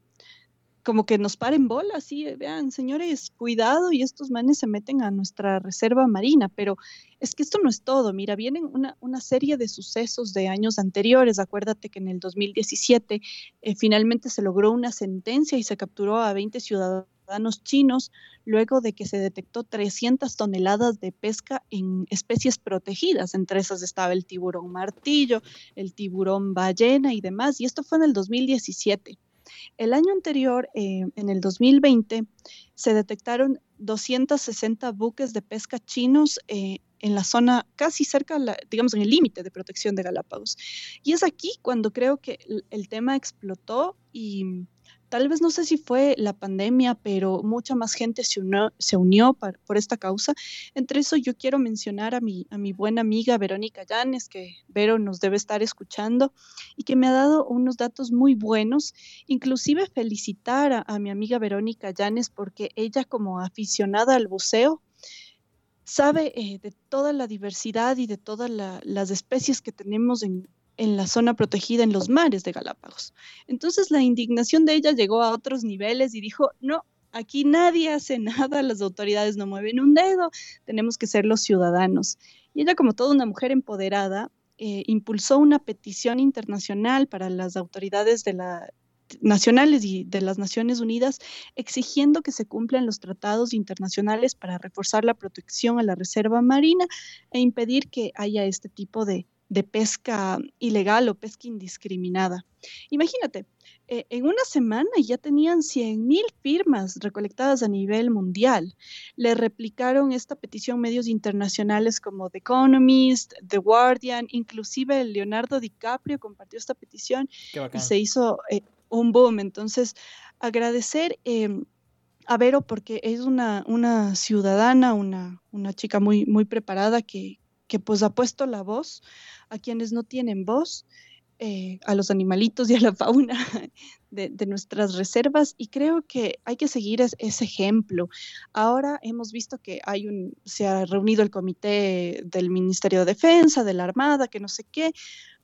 como que nos paren bola, así, vean, señores, cuidado y estos manes se meten a nuestra reserva marina, pero es que esto no es todo, mira, vienen una, una serie de sucesos de años anteriores, acuérdate que en el 2017 eh, finalmente se logró una sentencia y se capturó a 20 ciudadanos chinos luego de que se detectó 300 toneladas de pesca en especies protegidas, entre esas estaba el tiburón martillo, el tiburón ballena y demás, y esto fue en el 2017. El año anterior, eh, en el 2020, se detectaron 260 buques de pesca chinos eh, en la zona casi cerca, digamos, en el límite de protección de Galápagos. Y es aquí cuando creo que el tema explotó y tal vez no sé si fue la pandemia, pero mucha más gente se unió, se unió por esta causa. Entre eso yo quiero mencionar a mi, a mi buena amiga Verónica Llanes, que Vero nos debe estar escuchando y que me ha dado unos datos muy buenos, inclusive felicitar a, mi amiga Verónica Llanes porque ella como aficionada al buceo, sabe eh, de toda la diversidad y de todas las especies que tenemos en, en la zona protegida en los mares de Galápagos. Entonces la indignación de ella llegó a otros niveles y dijo, no, aquí nadie hace nada, las autoridades no mueven un dedo, tenemos que ser los ciudadanos. Y ella, como toda una mujer empoderada, eh, impulsó una petición internacional para las autoridades nacionales y de las Naciones Unidas exigiendo que se cumplan los tratados internacionales para reforzar la protección a la reserva marina e impedir que haya este tipo de, de pesca ilegal o pesca indiscriminada. Imagínate, eh, en una semana ya tenían 100.000 firmas recolectadas a nivel mundial. Le replicaron esta petición medios internacionales como The Economist, The Guardian, inclusive Leonardo DiCaprio compartió esta petición y se hizo eh, un boom. Entonces, agradecer em, a Vero porque es una, una ciudadana, una, una chica muy, muy preparada que, que pues ha puesto la voz a quienes no tienen voz, eh, a los animalitos y a la fauna de, nuestras reservas y creo que hay que seguir ese ejemplo. Ahora hemos visto que hay un, se ha reunido el comité del Ministerio de Defensa, de la Armada, que no sé qué,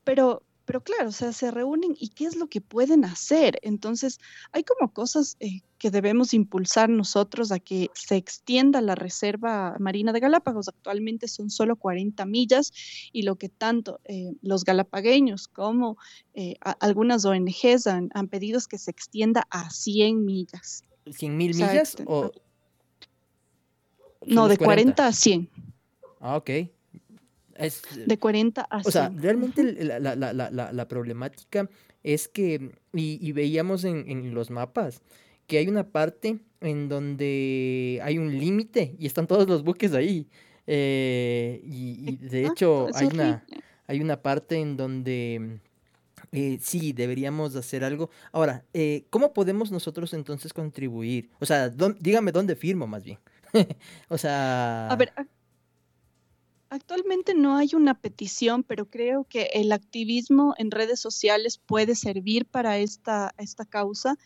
pero pero claro, o sea, se reúnen y qué es lo que pueden hacer. Entonces, hay como cosas eh, que debemos impulsar nosotros a que se extienda la reserva marina de Galápagos. Actualmente son solo 40 millas y lo que tanto eh, los galapagueños como eh, algunas ONGs han, pedido es que se extienda a 100 millas. ¿100 mil millas? O... No, de 40 a 100. Ah, ok de 40 a 100. O sea, realmente la, problemática es que, y, veíamos en, los mapas, que hay una parte en donde hay un límite y están todos los buques ahí. Eh, y, de hecho hay una, hay una parte en donde eh, sí, deberíamos hacer algo. Ahora, eh, ¿cómo podemos nosotros entonces contribuir? O sea, dígame dónde firmo más bien. o sea... A ver, Actualmente no hay una petición, pero creo que el activismo en redes sociales puede servir para esta, esta causa.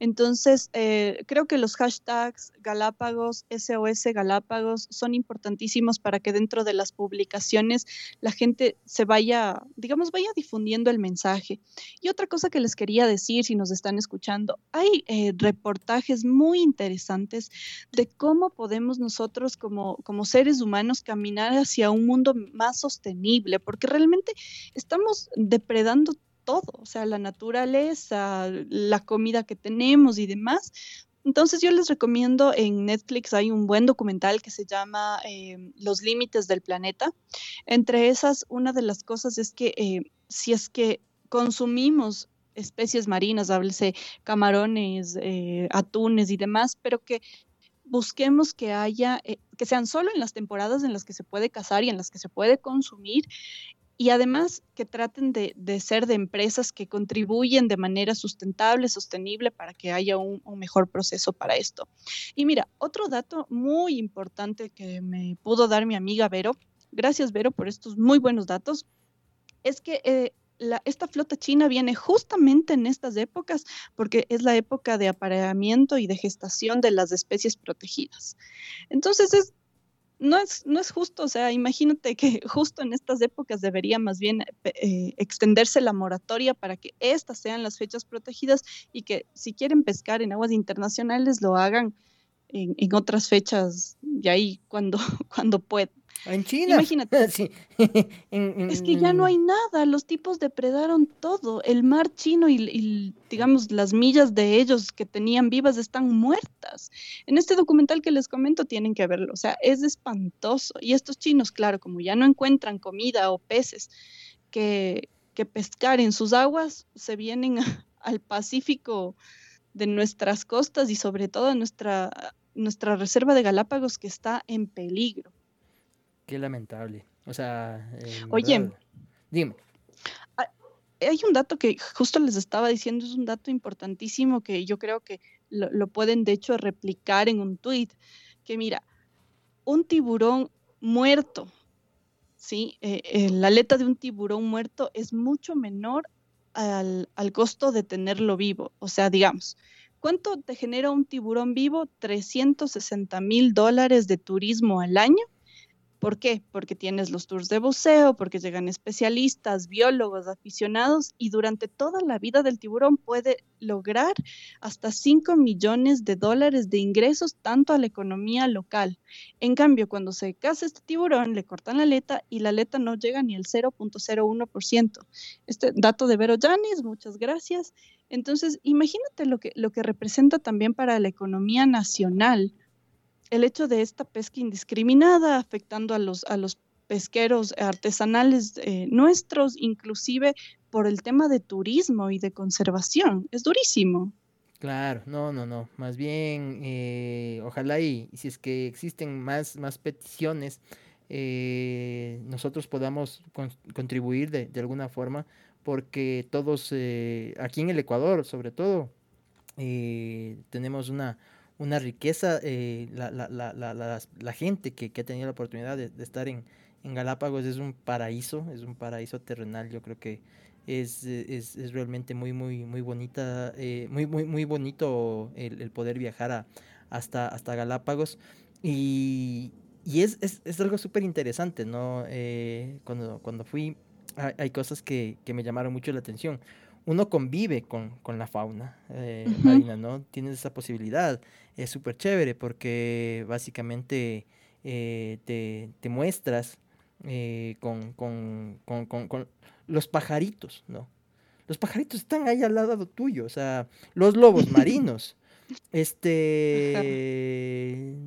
Entonces, eh, creo que los hashtags Galápagos, SOS Galápagos, son importantísimos para que dentro de las publicaciones la gente se vaya, digamos, vaya difundiendo el mensaje. Y otra cosa que les quería decir, si nos están escuchando, hay eh, reportajes muy interesantes de cómo podemos nosotros como, como seres humanos caminar hacia un mundo más sostenible, porque realmente estamos depredando todo, o sea, la naturaleza, la comida que tenemos y demás. Entonces yo les recomiendo en Netflix hay un buen documental que se llama eh, Los Límites del Planeta. Entre esas, una de las cosas es que eh, si es que consumimos especies marinas, háblese camarones, eh, atunes y demás, pero que busquemos que haya, que sean solo en las temporadas en las que se puede cazar y en las que se puede consumir y además que traten de, ser de empresas que contribuyen de manera sustentable, sostenible, para que haya un, mejor proceso para esto. Y mira, otro dato muy importante que me pudo dar mi amiga Vero, gracias Vero por estos muy buenos datos, es que eh, esta flota china viene justamente en estas épocas porque es la época de apareamiento y de gestación de las especies protegidas. Entonces, es, no, es, no es justo, o sea, imagínate que justo en estas épocas debería más bien eh, extenderse la moratoria para que estas sean las fechas protegidas y que si quieren pescar en aguas internacionales lo hagan en, en otras fechas y ahí cuando, cuando puedan. En China. Imagínate. es que ya no hay nada. Los tipos depredaron todo. El mar chino y, digamos, las millas de ellos que tenían vivas están muertas. En este documental que les comento tienen que verlo. O sea, es espantoso. Y estos chinos, claro, como ya no encuentran comida o peces que, que pescar en sus aguas, se vienen al Pacífico de nuestras costas y sobre todo nuestra, nuestra reserva de Galápagos que está en peligro. Qué lamentable. O sea, oye, dime. Hay un dato que justo les estaba diciendo, es un dato importantísimo que yo creo que lo, pueden de hecho replicar en un tweet, que mira, un tiburón muerto, ¿sí? Eh, eh, la aleta de un tiburón muerto es mucho menor al, al, costo de tenerlo vivo. O sea, digamos, ¿cuánto te genera un tiburón vivo? 360 mil dólares de turismo al año ¿Por qué? Porque tienes los tours de buceo, porque llegan especialistas, biólogos, aficionados y durante toda la vida del tiburón puede lograr hasta 5 millones de dólares de ingresos tanto a la economía local. En cambio, cuando se caza este tiburón, le cortan la aleta y la aleta no llega ni al 0.01%. Este dato de Vero Yanis, muchas gracias. Entonces, imagínate lo que, lo que representa también para la economía nacional el hecho de esta pesca indiscriminada afectando a los, a los pesqueros artesanales eh, nuestros, inclusive por el tema de turismo y de conservación. Es durísimo. Claro, no, no, no. Más bien, eh, ojalá y, si es que existen más, más peticiones, eh, nosotros podamos contribuir de, de, alguna forma, porque todos, aquí en el Ecuador sobre todo, tenemos una, una riqueza, eh, la, la, la, la, gente que, que, ha tenido la oportunidad de, estar en, en, Galápagos es un paraíso, es un paraíso terrenal, yo creo que es, es, es realmente muy, muy, muy bonita, eh, muy, muy, muy bonito el, poder viajar a, hasta, hasta Galápagos. Y, y es, es, es, algo súper interesante, ¿no? Eh, cuando, cuando fui, hay, hay cosas que, que me llamaron mucho la atención uno convive con, con la fauna eh, uh -huh. marina, ¿no? Tienes esa posibilidad. Es súper chévere porque básicamente eh, te, te, muestras eh, con, con, con, los pajaritos, ¿no? Los pajaritos están ahí al lado tuyo, o sea, los lobos marinos. Este,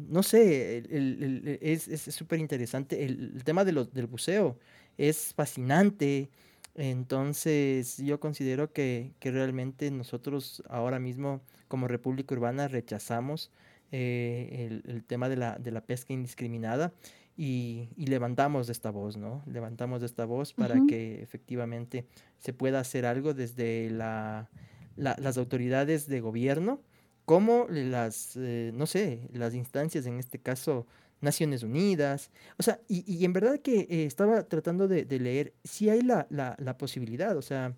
no sé, el, el, el, es súper interesante. El, tema de los, del buceo es fascinante. Entonces yo considero que, que, realmente nosotros ahora mismo como República Urbana rechazamos eh, el, el, tema de la, de la pesca indiscriminada y, y, levantamos esta voz, ¿no? Levantamos esta voz para uh -huh. que efectivamente se pueda hacer algo desde la, la, las autoridades de gobierno, como las, eh, no sé, las instancias, en este caso, Naciones Unidas, o sea, y, y en verdad que eh, estaba tratando de, de leer, si hay la, la, la, posibilidad, o sea,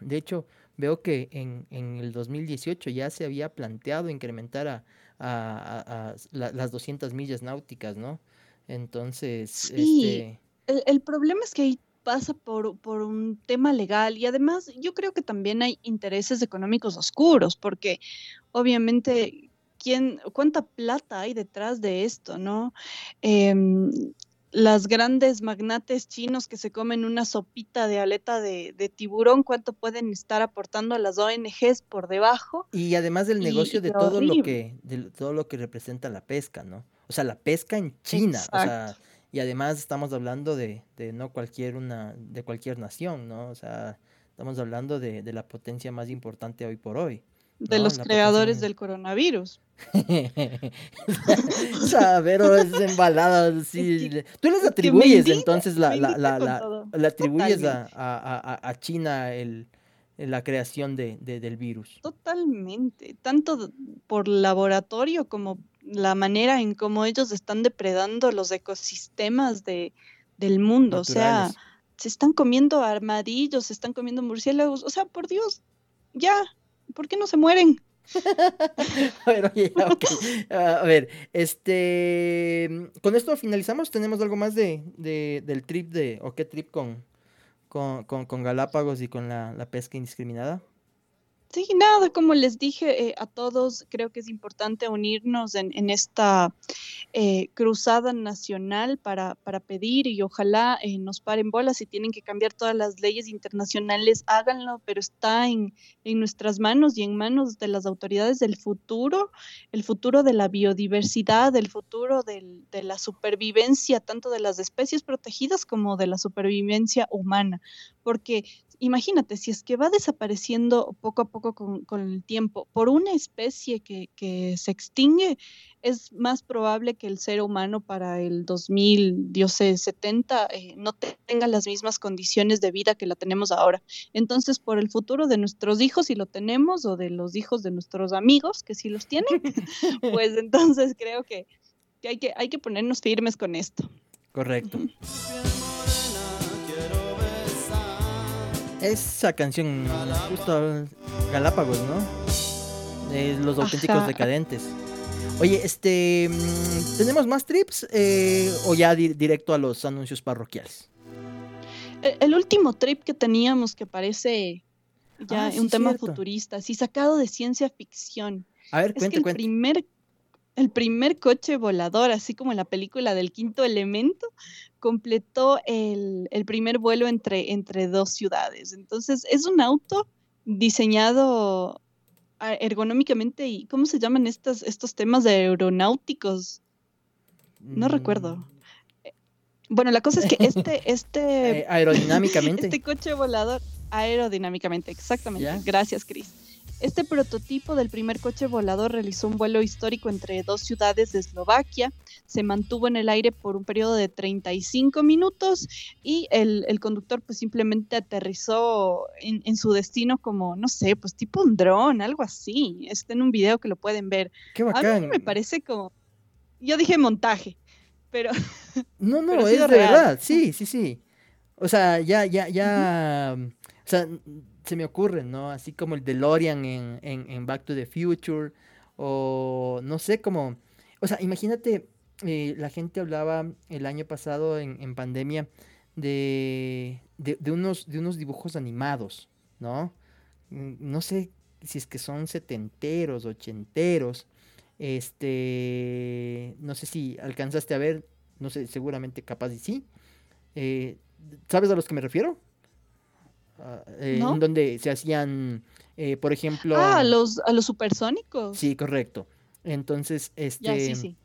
de hecho, veo que en, en, el 2018 ya se había planteado incrementar a, a, a, a la, las 200 millas náuticas, ¿no? Entonces, sí, este... el, el problema es que ahí pasa por, por, un tema legal y además yo creo que también hay intereses económicos oscuros, porque obviamente quién, cuánta plata hay detrás de esto, ¿no? Eh, las grandes magnates chinos que se comen una sopita de aleta de, de, tiburón, cuánto pueden estar aportando a las ONGs por debajo. Y además del negocio y, de todo horrible. lo que de todo lo que representa la pesca, ¿no? O sea, la pesca en China, Exacto. o sea, y además estamos hablando de, de, no cualquier una de cualquier nación, ¿no? O sea, estamos hablando de, de la potencia más importante hoy por hoy de no, los creadores del coronavirus. o sea, pero es embalada. Sí. Tú les atribuyes entonces la, la, la, la, le atribuyes a, a, a, China el, la creación de, de, del virus. Totalmente, tanto por laboratorio como la manera en cómo ellos están depredando los ecosistemas de, del mundo. Naturales. O sea, se están comiendo armadillos, se están comiendo murciélagos. O sea, por Dios, ya, ¿por qué no se mueren? a ver, oye, okay. a ver, este, con esto finalizamos. Tenemos algo más de, de del trip de, o qué trip con, con, con, con Galápagos y con la pesca indiscriminada. Sí, nada, como les dije eh, a todos, creo que es importante unirnos en, esta eh, cruzada nacional para, para, pedir y ojalá eh, nos paren bolas. Si tienen que cambiar todas las leyes internacionales, háganlo, pero está en, en nuestras manos y en manos de las autoridades del futuro, el futuro de la biodiversidad, el futuro de la supervivencia, tanto de las especies protegidas como de la supervivencia humana. Porque imagínate, si es que va desapareciendo poco a poco con, con el tiempo por una especie que, que, se extingue, es más probable que el ser humano para el 2000, Dios sé, 70, eh, no tenga las mismas condiciones de vida que la tenemos ahora. Entonces, por el futuro de nuestros hijos, si lo tenemos, o de los hijos de nuestros amigos, que sí los tienen, pues entonces creo que, que, hay, que hay que ponernos firmes con esto. Correcto. Esa canción, justo Galápagos, ¿no? Los auténticos Ajá. decadentes. Oye, este, mm, ¿tenemos más trips eh, o ya di- directo a los anuncios parroquiales? E- El último trip que teníamos que parece ya Ah, sí, un tema cierto. futurista, sí, sacado de ciencia ficción. A ver, Es que el cuente. primer, el primer coche volador, así como en la película del quinto elemento, completó el, el primer vuelo entre, entre dos ciudades. Entonces, es un auto diseñado ah, ergonómicamente y ¿cómo se llaman estos, estos temas de aeronáuticos? No recuerdo. Mm, Bueno, la cosa es que este, este, eh, aerodinámicamente. este coche volador aerodinámicamente, exactamente. Gracias, Chris. Este prototipo del primer coche volador realizó un vuelo histórico entre dos ciudades de Eslovaquia. Se mantuvo en el aire por un periodo de 35 minutos y el, el conductor pues simplemente aterrizó en, en su destino como, no sé, pues tipo un dron, algo así. Está en un video que lo pueden ver. Qué A bacán. mí me parece como, yo dije montaje, pero No, no, pero es de real. verdad, sí, sí, sí. O sea, ya, ya, ya, o sea, se me ocurre, ¿no? Así como el DeLorean en, en, Back to the Future, o no sé, como, o sea, imagínate, eh, la gente hablaba el año pasado en, en pandemia de, de, de unos, de unos dibujos animados, ¿no? Mm, No sé si es que son setenteros, ochenteros, este, no sé si alcanzaste a ver, no sé, seguramente capaz y sí. Eh, ¿sabes a los que me refiero? Ah, eh, ¿No? En donde se hacían, eh, por ejemplo... ah, a los, a los supersónicos. Sí, correcto. Entonces, Ya, sí, este, sí.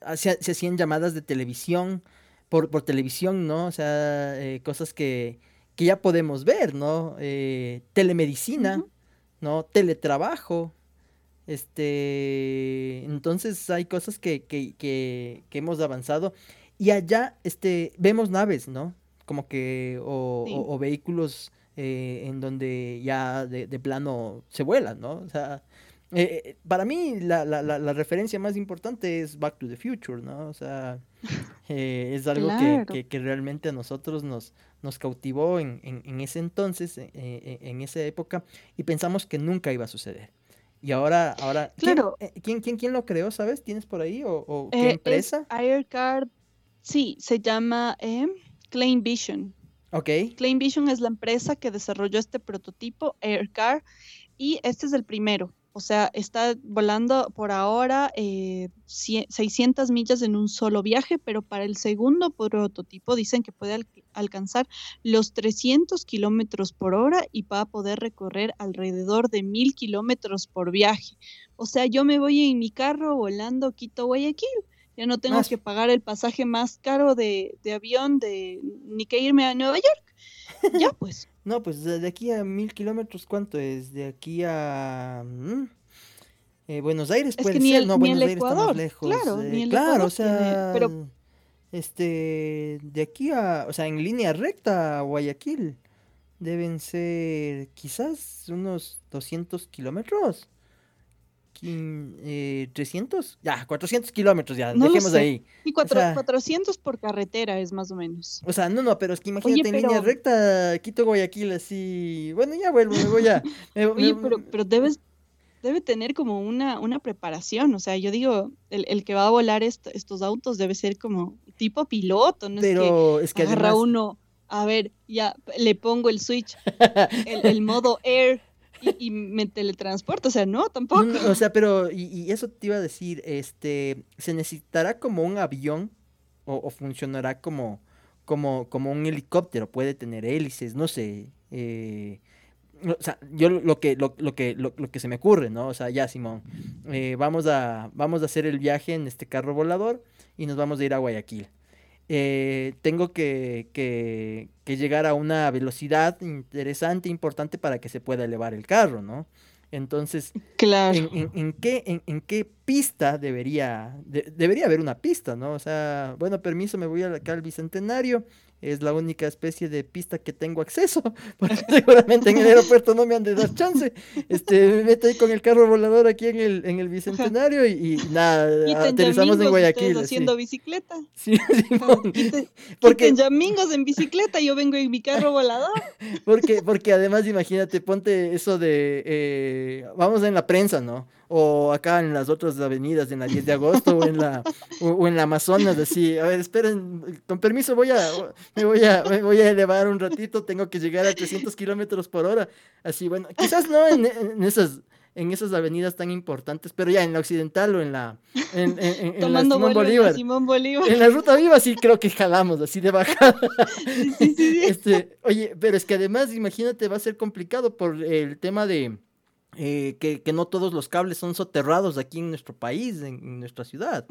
hacía- se hacían llamadas de televisión, por, por televisión, ¿no? O sea, eh, cosas que, que ya podemos ver, ¿no? Eh, telemedicina. ¿no? Teletrabajo. Este, entonces hay cosas que, que, que, que hemos avanzado. Y allá, este, vemos naves, ¿no? Como que, o, Sí. o- o vehículos eh, en donde ya de, de plano se vuelan, ¿no? O sea, eh, eh, para mí la, la, la, la referencia más importante es Back to the Future, ¿no? O sea, eh, es algo que, Claro. que, que realmente a nosotros nos, nos cautivó en, en, en ese entonces, en esa época, y pensamos que nunca iba a suceder. Y ahora, ahora, ¿quién, Claro. ¿quién, quién, quién lo creó, sabes? ¿Tienes por ahí? ¿O, o qué Eh, empresa? Es Aircard, sí, se llama eh, Klein Vision. Ok, Klein Vision es la empresa que desarrolló este prototipo, Aircar, y este es el primero. O sea, está volando por ahora eh, cie- 600 millas en un solo viaje, pero para el segundo prototipo dicen que puede al- alcanzar los 300 kilómetros por hora y va a poder recorrer alrededor de 1000 kilómetros por viaje. O sea, yo me voy en mi carro volando Quito-Guayaquil. Ya no tengo Ah, que pagar el pasaje más caro de, de avión, de, ni que irme a Nueva York. Ya, pues. no, pues de aquí a mil kilómetros, ¿cuánto es? De aquí a... mm, eh, Buenos Aires Es puede que ni ser, el- no, ni Buenos el Aires está más lejos. claro, eh, ni el claro, o tiene- sea, pero- este, de aquí a, o sea, en línea recta a Guayaquil deben ser quizás unos 200 kilómetros. Eh, 300, ya, 400 kilómetros ya, No dejemos ahí. Y cuatro, sea- 400 por carretera es más o menos. O sea, no, no, pero es que imagínate en línea recta, Quito, Guayaquil, así. Bueno, ya vuelvo, me voy a. me- Oye, me- pero, pero debes, debe tener como una, una preparación. O sea, yo digo, el, el que va a volar est- estos autos debe ser como tipo piloto, no pero es es que que agarra además. uno, a ver, ya le pongo el switch, el, el modo air y, me teletransporto. O sea, no, tampoco. O sea, pero, y, y eso te iba a decir, este, ¿se necesitará como un avión o, funcionará como, como, como un helicóptero? Puede tener hélices, no sé. eh, o sea, yo lo lo que, lo, lo que, lo, lo que se me ocurre, ¿no? O sea, ya, Simón, eh, vamos a, vamos a hacer el viaje en este carro volador y nos vamos a ir a Guayaquil. Eh, tengo que, que, que llegar a una velocidad interesante, importante para que se pueda elevar el carro, ¿no? Entonces, Claro. ¿en, en- en qué, en, en qué pista debería, de- debería haber una pista, ¿no? O sea, bueno, permiso, me voy acá al Bicentenario, es la única especie de pista que tengo acceso, porque seguramente en el aeropuerto no me han de dar chance. Este, me meto ahí con el carro volador aquí en el, en el Bicentenario y, y nada, Quiten aterrizamos en Guayaquil. haciendo bicicleta. Sí, Simón. Quiten, Porque, quiten yamingos en bicicleta, yo vengo en mi carro volador. Porque, porque además imagínate, ponte eso de, eh, vamos en la prensa, ¿no? O acá en las otras avenidas, en la 10 de agosto o en la, o, o en la Amazonas, así, a ver, esperen, con permiso voy a, me voy a, me voy a elevar un ratito, tengo que llegar a 300 kilómetros por hora, así, bueno, quizás no en, en esas en esas avenidas tan importantes, pero ya en la occidental o en la, en, en- en- en la Tomando Simón Bolívar. Simón Bolívar. En la ruta viva sí creo que jalamos así de bajada. Sí, sí, sí. Este, oye, pero es que además, imagínate, va a ser complicado por el tema de eh, que, que no todos los cables son soterrados aquí en nuestro país, en, en nuestra ciudad,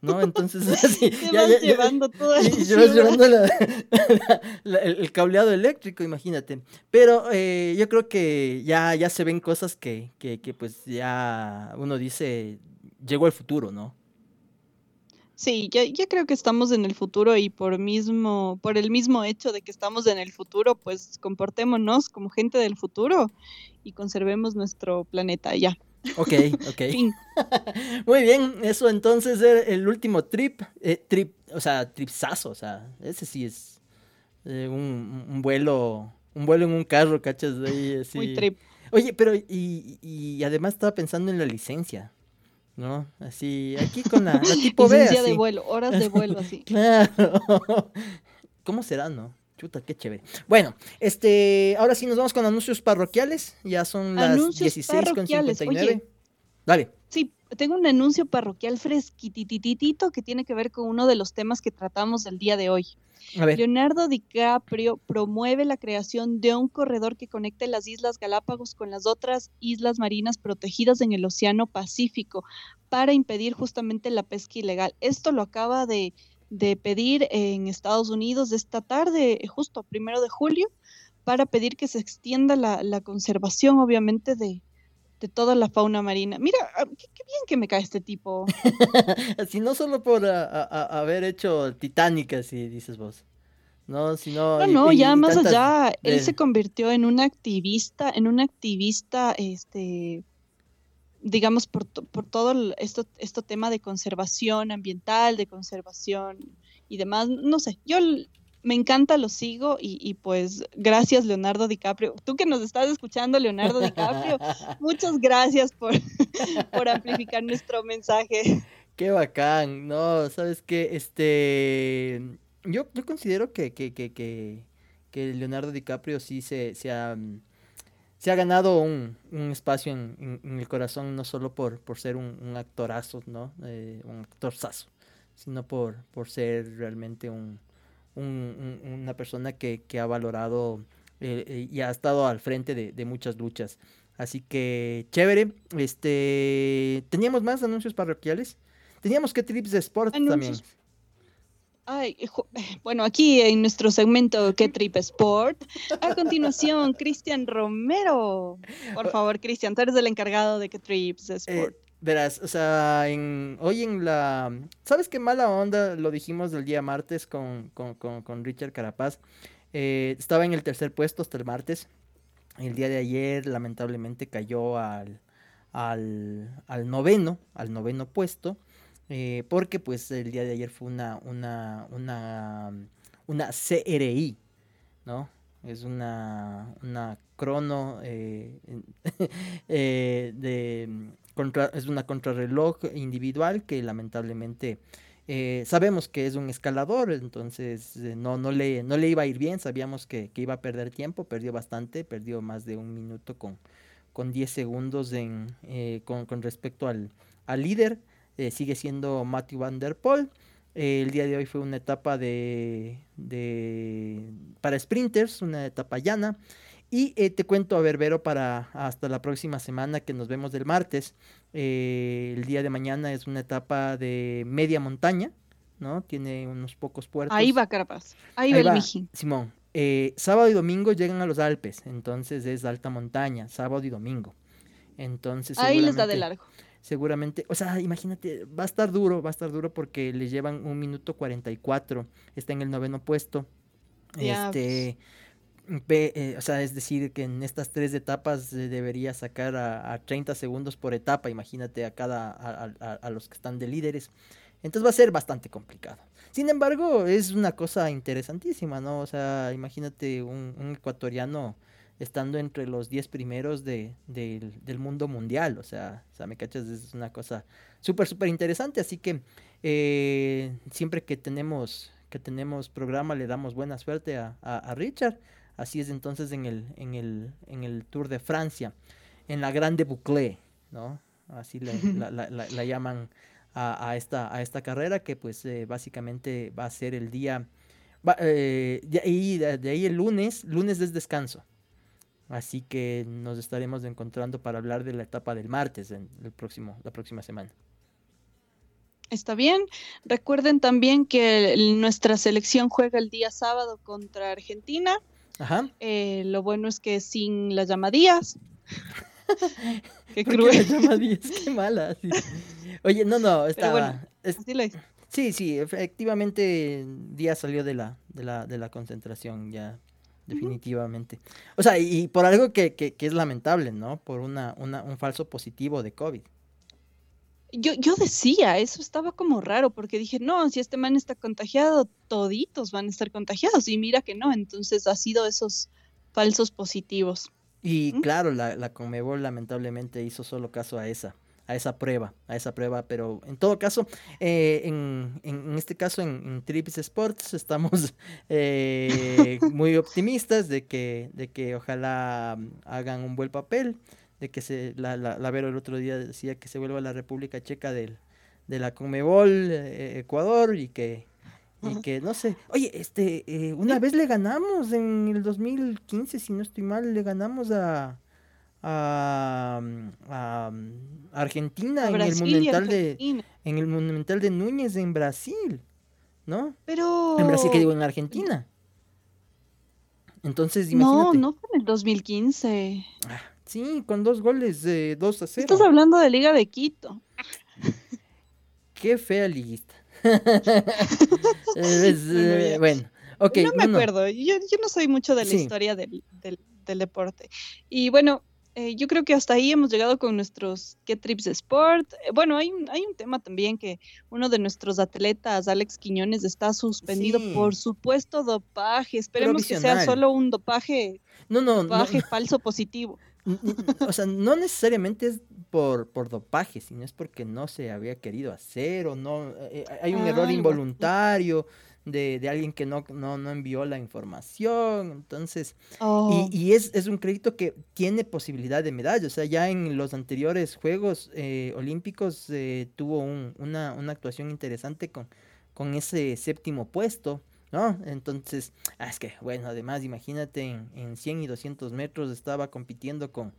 ¿no? Entonces, así, ya- ya- ya- llevando toda la y llevas ciudad. llevando la- la- el, el cableado eléctrico, imagínate. Pero eh, yo creo que ya, ya se ven cosas que, que, que pues ya uno dice, llegó el futuro, ¿no? Sí, ya, ya creo que estamos en el futuro y por mismo, por el mismo hecho de que estamos en el futuro, pues comportémonos como gente del futuro y conservemos nuestro planeta. Ya, Ok, ok. Muy bien, eso entonces era el último trip, eh, trip, o sea, tripsazo, o sea, ese sí es eh, un, un vuelo, un vuelo en un carro, cachas, ahí así. Muy trip. Oye, pero y, y además estaba pensando en la licencia, ¿no? Así, aquí con la, la tipo B, Licencia de vuelo, horas de vuelo así. Claro. ¿Cómo será, no? Chuta, qué chévere. Bueno, este, ahora sí nos vamos con anuncios parroquiales. Ya son las Anuncios 16 con parroquiales, 59. oye. Dale. Sí, tengo un anuncio parroquial fresquitititito que tiene que ver con uno de los temas que tratamos el día de hoy. A ver. Leonardo DiCaprio promueve la creación de un corredor que conecte las Islas Galápagos con las otras islas marinas protegidas en el Océano Pacífico para impedir justamente la pesca ilegal. Esto lo acaba de, de pedir en Estados Unidos esta tarde, justo primero de julio, para pedir que se extienda la, la conservación, obviamente, de, de toda la fauna marina. Mira, ah, qué, qué bien que me cae este tipo. Así no solo por a- a- a- haber hecho Titanic, así dices vos. No, sino. No, no, y- ya y más allá, él se convirtió en un activista, en un activista, este, digamos, por, por todo esto, este tema de conservación ambiental, de conservación y demás. No sé, yo me encanta, lo sigo y, y pues gracias Leonardo DiCaprio. Tú que nos estás escuchando, Leonardo DiCaprio, muchas gracias por, por amplificar nuestro mensaje. Qué bacán, no, sabes qué, este, yo, yo considero que, que, que, que, que Leonardo DiCaprio sí se, se ha, mm, se ha ganado un, un espacio en, el corazón, no solo por, por ser un, actorazo, ¿no? Eh, un actorzazo, sino por, por ser realmente un, un- un- una persona que, que ha valorado eh, eh, y ha estado al frente de, muchas luchas. Así que chévere. Este, teníamos más anuncios parroquiales. Teníamos que trips de sport también. Ay, bueno, aquí en nuestro segmento ¿Qué Trip Sport? A continuación, Cristian Romero. Por favor, Cristian, tú eres el encargado de ¿Qué Trips Eh, Sport? verás, o sea, en, hoy en la... ¿Sabes qué mala onda? Lo dijimos el día martes con, con, con, con Richard Carapaz. Eh, estaba en el tercer puesto hasta el martes. El día de ayer lamentablemente cayó al, al, al noveno, al noveno puesto. Eh, porque pues el día de ayer fue una, una, una, una CRI, ¿no? Es una, una crono eh, eh, de contra, es una contrarreloj individual que lamentablemente eh, sabemos que es un escalador, entonces eh, no, no, le, no le iba a ir bien, sabíamos que, que iba a perder tiempo, perdió bastante, perdió más de un minuto con, con 10 segundos en, eh, con, con respecto al, al líder, eh, sigue siendo Matthew Van Der Poel. Eh, el día de hoy fue una etapa de, de para sprinters, una etapa llana. Y eh, te cuento a Berbero para hasta la próxima semana que nos vemos del martes. Eh, el día de mañana es una etapa de media montaña, ¿no? Tiene unos pocos puertos. Ahí va, Carapaz. Ahí, Ahí va el Mijín. Simón. Eh, sábado y domingo llegan a los Alpes, entonces es alta montaña, sábado y domingo. Entonces Ahí les da de largo. Seguramente, o sea, imagínate, va a estar duro, va a estar duro porque le llevan un minuto 44, está en el noveno puesto. Este, ve, eh, o sea, es decir, que en estas tres etapas eh, debería sacar a, a 30 segundos por etapa, imagínate a cada, a, a- a- a los que están de líderes. Entonces va a ser bastante complicado. Sin embargo, es una cosa interesantísima, ¿no? O sea, imagínate un, un ecuatoriano estando entre los 10 primeros de, del, del mundo mundial. O sea, o sea, me cachas, es una cosa súper, súper interesante. Así que eh, siempre que tenemos, que tenemos programa le damos buena suerte a, a, a Richard. Así es entonces en el, en el, en el Tour de Francia, en la Grande Boucle, ¿no? Así le, la, la, la, la, llaman a, a, esta, a esta carrera que pues eh, básicamente va a ser el día, va, eh, de, ahí, de, de ahí el lunes, lunes es descanso. Así que nos estaremos encontrando para hablar de la etapa del martes en el próximo, la próxima semana. Está bien. Recuerden también que nuestra selección juega el día sábado contra Argentina. Ajá. Eh, lo bueno es que sin las llamadías. Qué cruel. Las llamadías, qué mala. Sí. Oye, no, no, estaba. Bueno, es, sí, sí, efectivamente Díaz salió de la, de la, de la concentración ya definitivamente. O sea, y, por algo que, que, que, es lamentable, ¿no? Por una, una, un falso positivo de COVID. Yo, yo decía, eso estaba como raro, porque dije, no, si este man está contagiado, toditos van a estar contagiados, y mira que no, entonces ha sido esos falsos positivos. Y ¿Mm? claro, la, la Conmebol lamentablemente hizo solo caso a esa, a esa prueba, a esa prueba, pero en todo caso, eh, en, en, este caso en, en Trips Sports estamos eh, muy optimistas de que, de que ojalá hagan un buen papel, de que se, la, la, la Vero el otro día decía que se vuelva la República Checa del, de la Conmebol eh, Ecuador y que y que no sé, oye, este, eh, una vez le ganamos en el 2015, si no estoy mal, le ganamos a, a, a Argentina a en el monumental de en el monumental de Núñez en Brasil, ¿no? Pero en Brasil que digo en Argentina. Entonces, imagínate. No, no fue en el 2015. Ah, sí, con dos goles de 2 a 0. Estás hablando de Liga de Quito. Qué fea liguista. es, eh, bueno, ok. No me no, acuerdo, yo, yo, no soy mucho de la sí. historia del, del, del, deporte. Y bueno, eh, yo creo que hasta ahí hemos llegado con nuestros ¿Qué Trips Sport? Eh, bueno, hay un, hay un tema también que uno de nuestros atletas, Alex Quiñones, está suspendido sí. por supuesto dopaje. Esperemos que sea solo un dopaje, no, no, dopaje no. falso positivo. O sea, no necesariamente es por, por dopaje, sino es porque no se había querido hacer o no. Eh, hay un ah, error involuntario de, de, alguien que no, no, no, envió la información. Entonces, oh. y, y es, es, un crédito que tiene posibilidad de medalla. O sea, ya en los anteriores Juegos eh, Olímpicos eh, tuvo un, una, una actuación interesante con, con ese séptimo puesto. ¿no? Entonces, ah, es que, bueno, además, imagínate, en, en 100 y 200 metros estaba compitiendo con,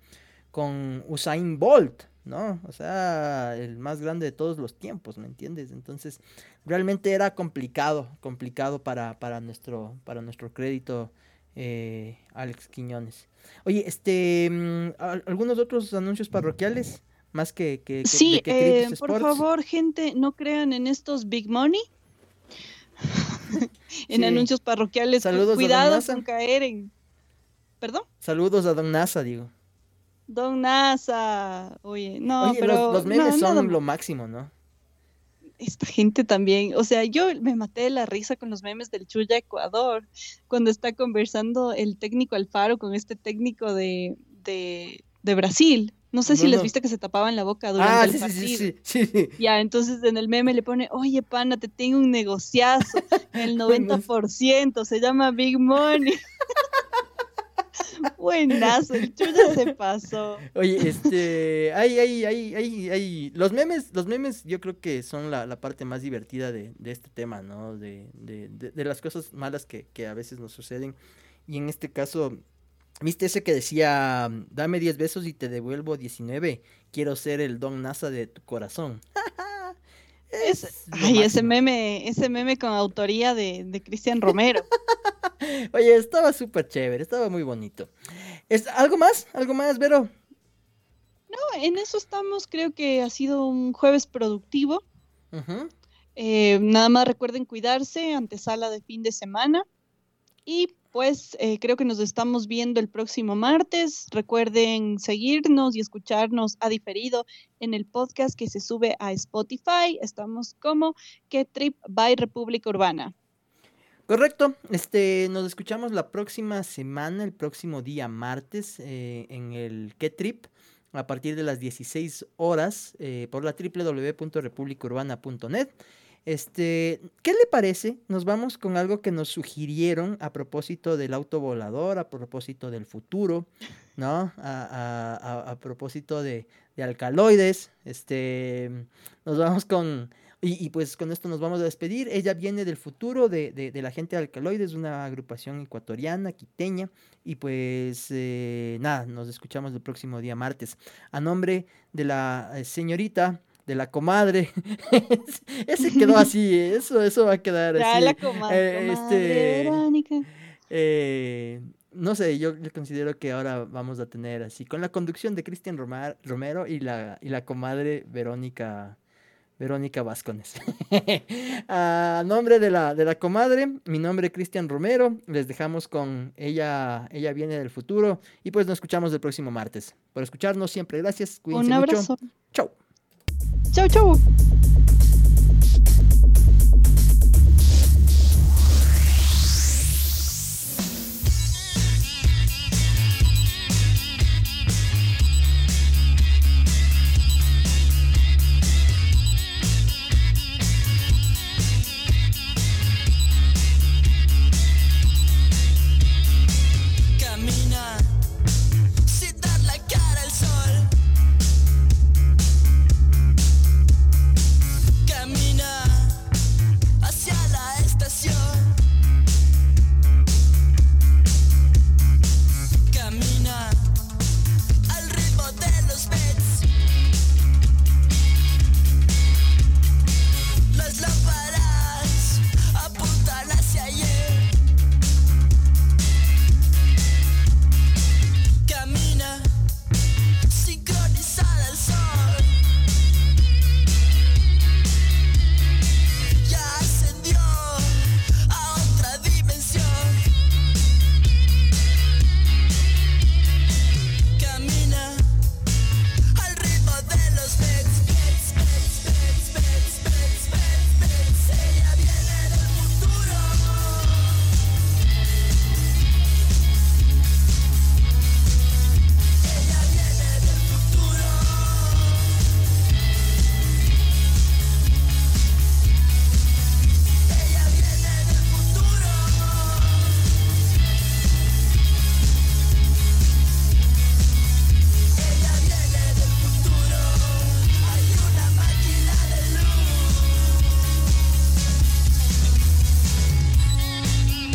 con Usain Bolt, ¿no? O sea, el más grande de todos los tiempos, ¿me entiendes? Entonces, realmente era complicado, complicado para, para, nuestro, para nuestro crédito, eh, Alex Quiñones. Oye, este, mm, ¿algunos otros anuncios parroquiales? Más que, que, que sí, que eh, por favor, gente, no crean en estos big money. en sí. anuncios parroquiales. Saludos Cuidado con caer en. ¿Perdón? Saludos a Don Nasa, digo. Don Nasa. Oye, no, Oye, pero. Los, los memes no, son no, lo máximo, ¿no? Esta gente también, o sea, yo me maté de la risa con los memes del Chuya Ecuador, cuando está conversando el técnico Alfaro con este técnico de, de, de Brasil. No sé si no, les viste que se tapaban la boca durante ah, el sí, partido. Sí, sí, sí, Ya, entonces en el meme le pone, oye, pana, te tengo un negociazo, el 90%, se llama Big Money. Buenazo, el chulla se pasó. Oye, este, hay, hay, hay, hay, hay, los memes, los memes yo creo que son la, la parte más divertida de, de este tema, ¿no? De, de, de, de las cosas malas que, que a veces nos suceden. Y en este caso, ¿Viste ese que decía, dame 10 besos y te devuelvo 19? Quiero ser el Don NASA de tu corazón. Es Ay, máximo. ese meme, ese meme con autoría de, de Cristian Romero. Oye, estaba súper chévere, estaba muy bonito. ¿Es, ¿Algo más? ¿Algo más, Vero? No, en eso estamos, creo que ha sido un jueves productivo. Uh -huh. eh, nada más recuerden cuidarse, antesala de fin de semana. Y pues creo que nos estamos viendo el próximo martes. Recuerden seguirnos y escucharnos a diferido en el podcast que se sube a Spotify. Estamos como Que Trip by República Urbana. Correcto, este, nos escuchamos la próxima semana, el próximo día martes, eh, en el Que Trip, a partir de las 16 horas, eh, por la www.republicaurbana.net. Este, ¿qué le parece? Nos vamos con algo que nos sugirieron a propósito del auto volador, a propósito del futuro, ¿no? A propósito de, de alcaloides. Este, nos vamos con, y, y pues con esto nos vamos a despedir. Ella viene del futuro de, de- de la gente de alcaloides, una agrupación ecuatoriana, quiteña. Y pues eh, nada, nos escuchamos el próximo día martes. A nombre de la eh, señorita de la comadre. Ese quedó así, eso, eso va a quedar Ya así. la eh, comadre este, Verónica. eh, no sé, yo, yo considero que ahora vamos a tener así, con la conducción de Cristian Romero y la, y la comadre Verónica, Verónica Vascones. a nombre de la, de la comadre, mi nombre es Cristian Romero, les dejamos con ella, ella viene del futuro y pues nos escuchamos el próximo martes. Por escucharnos siempre, gracias, cuídense Un mucho. abrazo. Chau. Chau, chau.